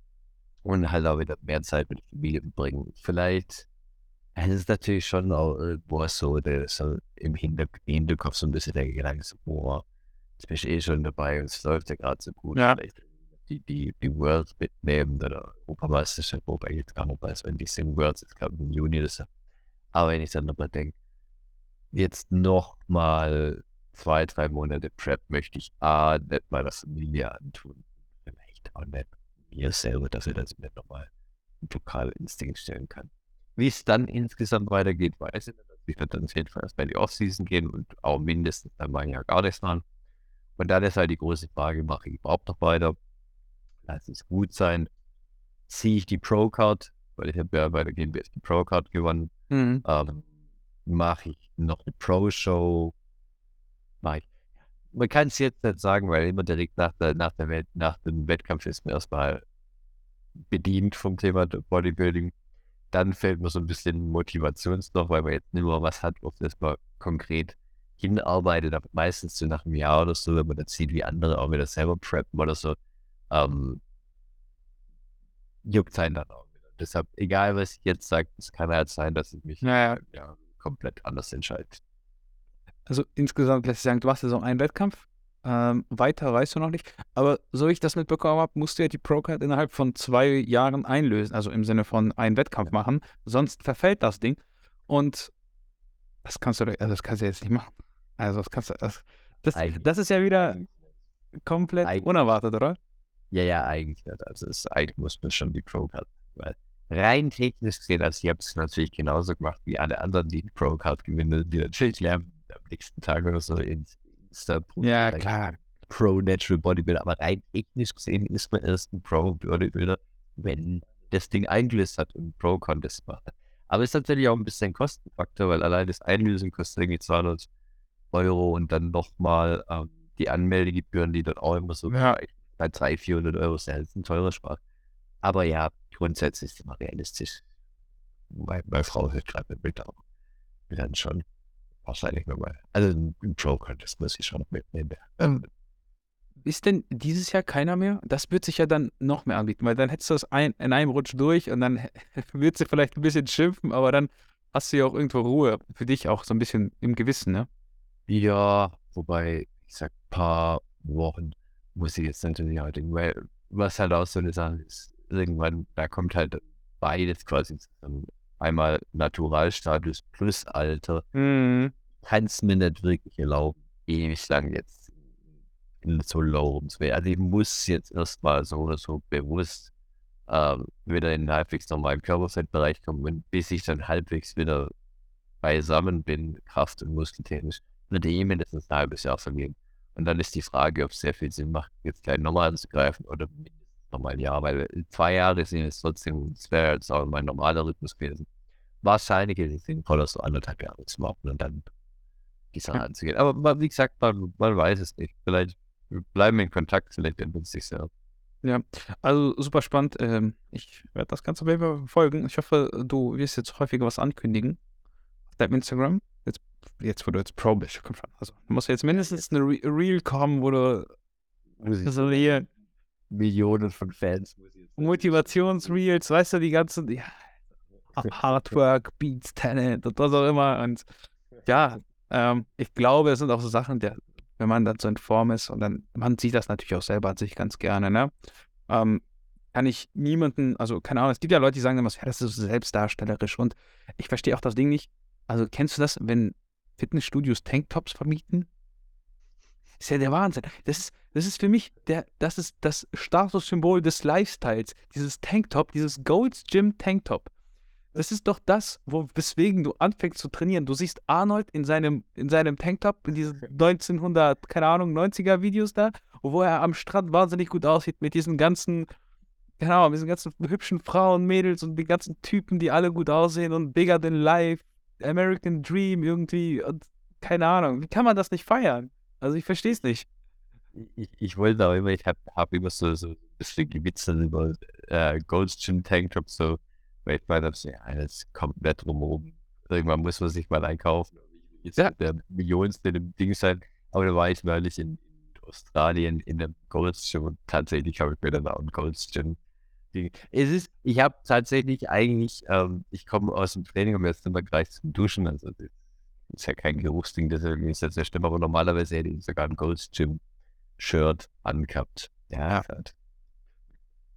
und halt auch wieder mehr Zeit mit der Familie verbringen. Vielleicht, es ist natürlich schon auch irgendwo so, der so im Hinter Hinterkopf so ein bisschen der Gedanke, so, boah, jetzt bin ich eh schon dabei und es läuft ja gerade so gut. Ja. Vielleicht die, die, die Worlds mitnehmen oder Europameisterschaft, wobei ich jetzt gar nicht weiß, wenn die sind Worlds, ich glaube im Juni das. Aber wenn ich dann nochmal denke, jetzt noch mal zwei, drei Monate Prep möchte ich A, nicht meiner Familie antun. Vielleicht auch nicht mir selber, dass ich das mir nochmal einen Lokalinstinkt stellen kann. Wie es dann insgesamt weitergeht, weiß ich nicht. Ich werde dann auf jeden Fall erstmal in die Offseason gehen und auch mindestens dann mal ein Jahr gar nichts machen. Und dann ist halt die große Frage, mache ich überhaupt noch weiter? Lass es gut sein. Ziehe ich die Pro-Card, weil ich habe ja bei der GmbS die Pro-Card gewonnen. Mhm. Ähm, mache ich noch eine Pro-Show? Mache ich. Man kann es jetzt nicht sagen, weil immer direkt nach, der, nach, der Welt, nach dem Wettkampf ist mir erstmal bedient vom Thema Bodybuilding. Dann fällt mir so ein bisschen Motivationsloch, weil man jetzt nicht mehr was hat, auf das man konkret hinarbeitet, aber meistens so nach einem Jahr oder so, wenn man dann sieht, wie andere auch wieder selber preppen oder so, ähm, juckt einen dann auch wieder. Deshalb, egal was ich jetzt sage, es kann halt sein, dass ich mich Naja, ja, komplett anders entscheide. also insgesamt lässt sich sagen, du machst jetzt auch einen Wettkampf. Ähm, weiter weißt du noch nicht. Aber so wie ich das mitbekommen habe, musst du ja die Pro-Card innerhalb von zwei Jahren einlösen. Also im Sinne von einen Wettkampf machen. Sonst verfällt das Ding. Und das kannst du, also das kannst du jetzt nicht machen. Also das kannst du, das, das, das ist ja wieder komplett Eigentlich- unerwartet, oder? Ja, ja, eigentlich nicht. Also es, eigentlich muss man schon die Pro-Card, weil rein technisch gesehen, also ich habe es natürlich genauso gemacht wie alle anderen, die die Pro-Card gewinnen, die natürlich lernen am nächsten Tag oder so ins Insta Ja, klar. Pro Natural Bodybuilder, aber rein technisch gesehen ist man erst ein Pro Bodybuilder, wenn das Ding eingelöst hat und Pro Contest macht. Aber es ist natürlich auch ein bisschen ein Kostenfaktor, weil allein das Einlösen kostet irgendwie 200 Euro und dann nochmal ähm, die Anmeldegebühren, die dann auch immer so Ja. bei- bei 300, 400 Euro ist jetzt ein teurer Spaß. Aber ja, grundsätzlich ist es immer realistisch. Meine, meine Frau hört gerade mit, aber wir werden schon wahrscheinlich nochmal. Also ein Pro Contest muss ich schon noch mitnehmen. Ähm, ist denn dieses Jahr keiner mehr? Das wird sich ja dann noch mehr anbieten, weil dann hättest du das ein, in einem Rutsch durch und dann wird sie vielleicht ein bisschen schimpfen, aber dann hast du ja auch irgendwo Ruhe für dich auch so ein bisschen im Gewissen, ne? Ja, wobei, ich sag, paar Wochen muss ich jetzt natürlich halt, weil was halt auch so eine Sache ist, irgendwann, da kommt halt beides quasi zusammen. Einmal Naturalstatus plus Alter. Mhm. Kann es mir nicht wirklich erlauben, ewig lang jetzt in so low rumzuwählen. Also ich muss jetzt erstmal so oder so bewusst ähm, wieder in den halbwegs normalen Körperfettbereich kommen bis ich dann halbwegs wieder beisammen bin, kraft- und muskeltechnisch, wird eh mindestens ein halbes Jahr vergehen. Und dann ist die Frage, ob es sehr viel Sinn macht, jetzt gleich nochmal anzugreifen oder nochmal ein Jahr, weil zwei Jahre sind jetzt trotzdem, das wäre jetzt auch mein normaler Rhythmus gewesen. Wahrscheinlich ist es sinnvoller, so anderthalb Jahre zu machen und dann die Sache Ja. anzugehen. Aber man- wie gesagt, man, man weiß es nicht. Vielleicht wir bleiben in Kontakt, vielleicht ändert sich ja. Also super spannend. Ähm, ich werde das Ganze auf jeden Fall verfolgen. Ich hoffe, du wirst jetzt häufiger was ankündigen. deinem Instagram, jetzt, wo du jetzt Pro bist, komm schon, also muss jetzt mindestens eine Re Reel kommen, wo du so hier Millionen von Fans. Motivationsreels, weißt du, die ganzen ja, Hardwork, Beats, Talent und was auch immer. Und ja, ähm, ich glaube, es sind auch so Sachen, der, wenn man dann so in Form ist und dann, man sieht das natürlich auch selber an sich ganz gerne, ne? Ähm, kann ich niemanden, also keine Ahnung, es gibt ja Leute, die sagen immer, ja, das ist so selbstdarstellerisch und ich verstehe auch das Ding nicht. Also kennst du das, wenn Fitnessstudios Tanktops vermieten? ist ja der Wahnsinn. Das ist, das ist für mich der, das ist das Statussymbol des Lifestyles. Dieses Tanktop, dieses Gold's Gym Tanktop. Das ist doch das, wo, weswegen du anfängst zu trainieren. Du siehst Arnold in seinem, in seinem Tanktop, in diesen 1900, keine Ahnung, 90er Videos da, wo er am Strand wahnsinnig gut aussieht mit diesen ganzen, Ahnung, mit diesen ganzen hübschen Frauen, Mädels und die ganzen Typen, die alle gut aussehen und bigger than life, American Dream irgendwie und keine Ahnung. Wie kann man das nicht feiern? Also ich verstehe es nicht. Ich, ich wollte auch immer, ich habe hab immer so, so ein bisschen gewitzelt über äh, Gold's Gym Tanktop, so, weil ich meine, ja, das kommt nicht drumherum. Irgendwann muss man sich mal einkaufen. Jetzt ja. der Millionste in dem Ding sein. Aber da war ich neulich in, in Australien in einem Gold's Gym und tatsächlich habe ich mir dann auch ein Gold's Gym. Es ist, ich habe tatsächlich eigentlich, ähm, ich komme aus dem Training und jetzt sind wir gleich zum Duschen, also das ist ja kein Geruchsding, deswegen ist das sehr schlimm, aber normalerweise hätte ich sogar ein Gold's Gym Shirt angehabt. Ja, halt.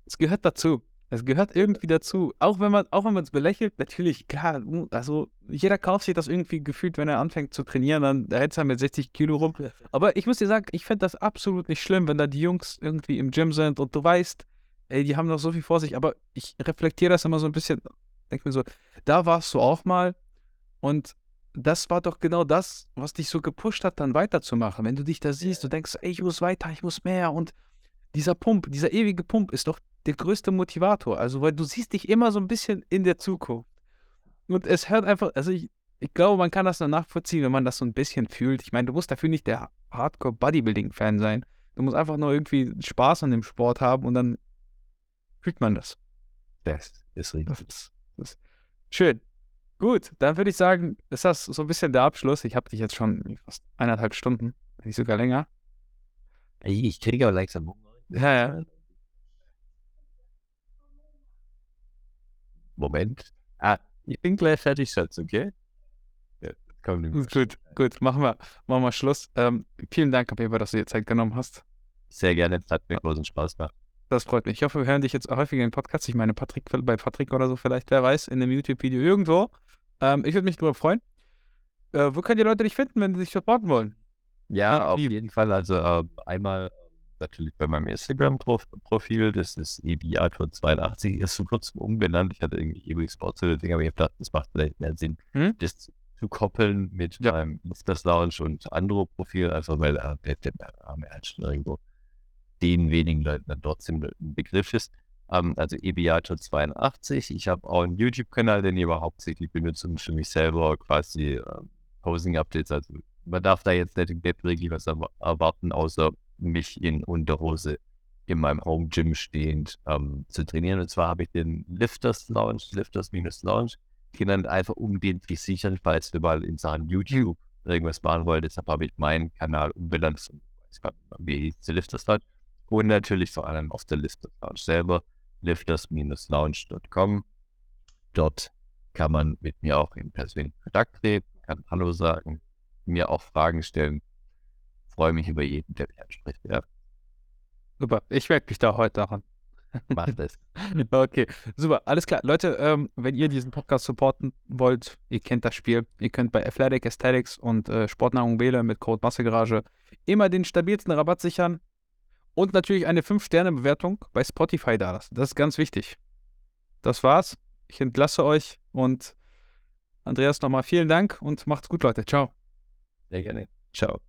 Es gehört dazu. Es gehört irgendwie dazu. Auch wenn man, auch wenn man es belächelt, natürlich, klar, also jeder kauft sich das irgendwie gefühlt, wenn er anfängt zu trainieren, dann da hält er mit 60 Kilo rum. Aber ich muss dir sagen, ich finde das absolut nicht schlimm, wenn da die Jungs irgendwie im Gym sind und du weißt, ey, die haben noch so viel vor sich, aber ich reflektiere das immer so ein bisschen, denke mir so, da warst du auch mal und das war doch genau das, was dich so gepusht hat, dann weiterzumachen. Wenn du dich da siehst, du denkst, ey, ich muss weiter, ich muss mehr. Und dieser Pump, dieser ewige Pump ist doch der größte Motivator. Also, weil du siehst dich immer so ein bisschen in der Zukunft. Und es hört einfach, also ich, ich glaube, man kann das dann nachvollziehen, wenn man das so ein bisschen fühlt. Ich meine, du musst dafür nicht der Hardcore-Bodybuilding-Fan sein. Du musst einfach nur irgendwie Spaß an dem Sport haben und dann fühlt man das. Das ist richtig. Das das ist schön. Gut, dann würde ich sagen, ist das so ein bisschen der Abschluss. Ich habe dich jetzt schon fast eineinhalb Stunden, nicht sogar länger. Ich kriege aber langsam Hunger. Ja, ja. Moment. Ah, ich bin gleich fertig, Schatz, okay? Ja, komm, gut, gut, machen wir, machen wir Schluss. Ähm, vielen Dank, Abeba, dass du dir Zeit genommen hast. Sehr gerne, hat mir großen Spaß gemacht. Das freut mich. Ich hoffe, wir hören dich jetzt häufiger in Podcasts. Ich meine, Patrick, bei Patrick oder so vielleicht, wer weiß, in einem YouTube-Video irgendwo. Ähm, ich würde mich darüber freuen. Äh, wo können die Leute dich finden, wenn sie dich supporten wollen? Ja, auf jeden Fall. Also äh, einmal natürlich bei meinem Instagram-Profil, das ist ebiator82, ist vor kurzem umbenannt. Ich hatte irgendwie Ebi Sports oder Ding, aber ich habe gedacht, das macht vielleicht mehr Sinn, hm? das zu, zu, koppeln mit ja. meinem Lufters Lounge und andere Profil, einfach weil äh, der, der Name halt schon irgendwo den wenigen Leuten dann trotzdem ein Begriff ist. Ähm, also EBIato 82. Ich habe auch einen YouTube-Kanal, den ich aber hauptsächlich benutze, um für mich selber quasi äh, Posing-Updates. Also man darf da jetzt nicht, wirklich was erwarten, außer mich in Unterhose in meinem Home Gym stehend ähm, zu trainieren. Und zwar habe ich den Lifters Lounge, Lifters-Lounge genannt, einfach um den zu sichern, falls wir mal in Sachen YouTube irgendwas machen wollen. Deshalb habe ich meinen Kanal umbenannt. Ich der Lifters Lounge. Und natürlich vor allem auf der Lifters Lounge selber lifters-lounge.com. Dort kann man mit mir auch in persönlichen Kontakt treten, kann Hallo sagen, mir auch Fragen stellen. Freue mich über jeden, der mich anspricht. Ja. Super, ich merke mich da heute daran. Mach das. okay, super, alles klar. Leute, ähm, wenn ihr diesen Podcast supporten wollt, ihr kennt das Spiel. Ihr könnt bei Athletic Aesthetics und äh, Sportnahrung wählen mit Code Massegarage immer den stabilsten Rabatt sichern. Und natürlich eine 5-Sterne-Bewertung bei Spotify da lassen. Das ist ganz wichtig. Das war's. Ich entlasse euch und Andreas nochmal vielen Dank und macht's gut, Leute. Ciao. Sehr gerne. Ciao.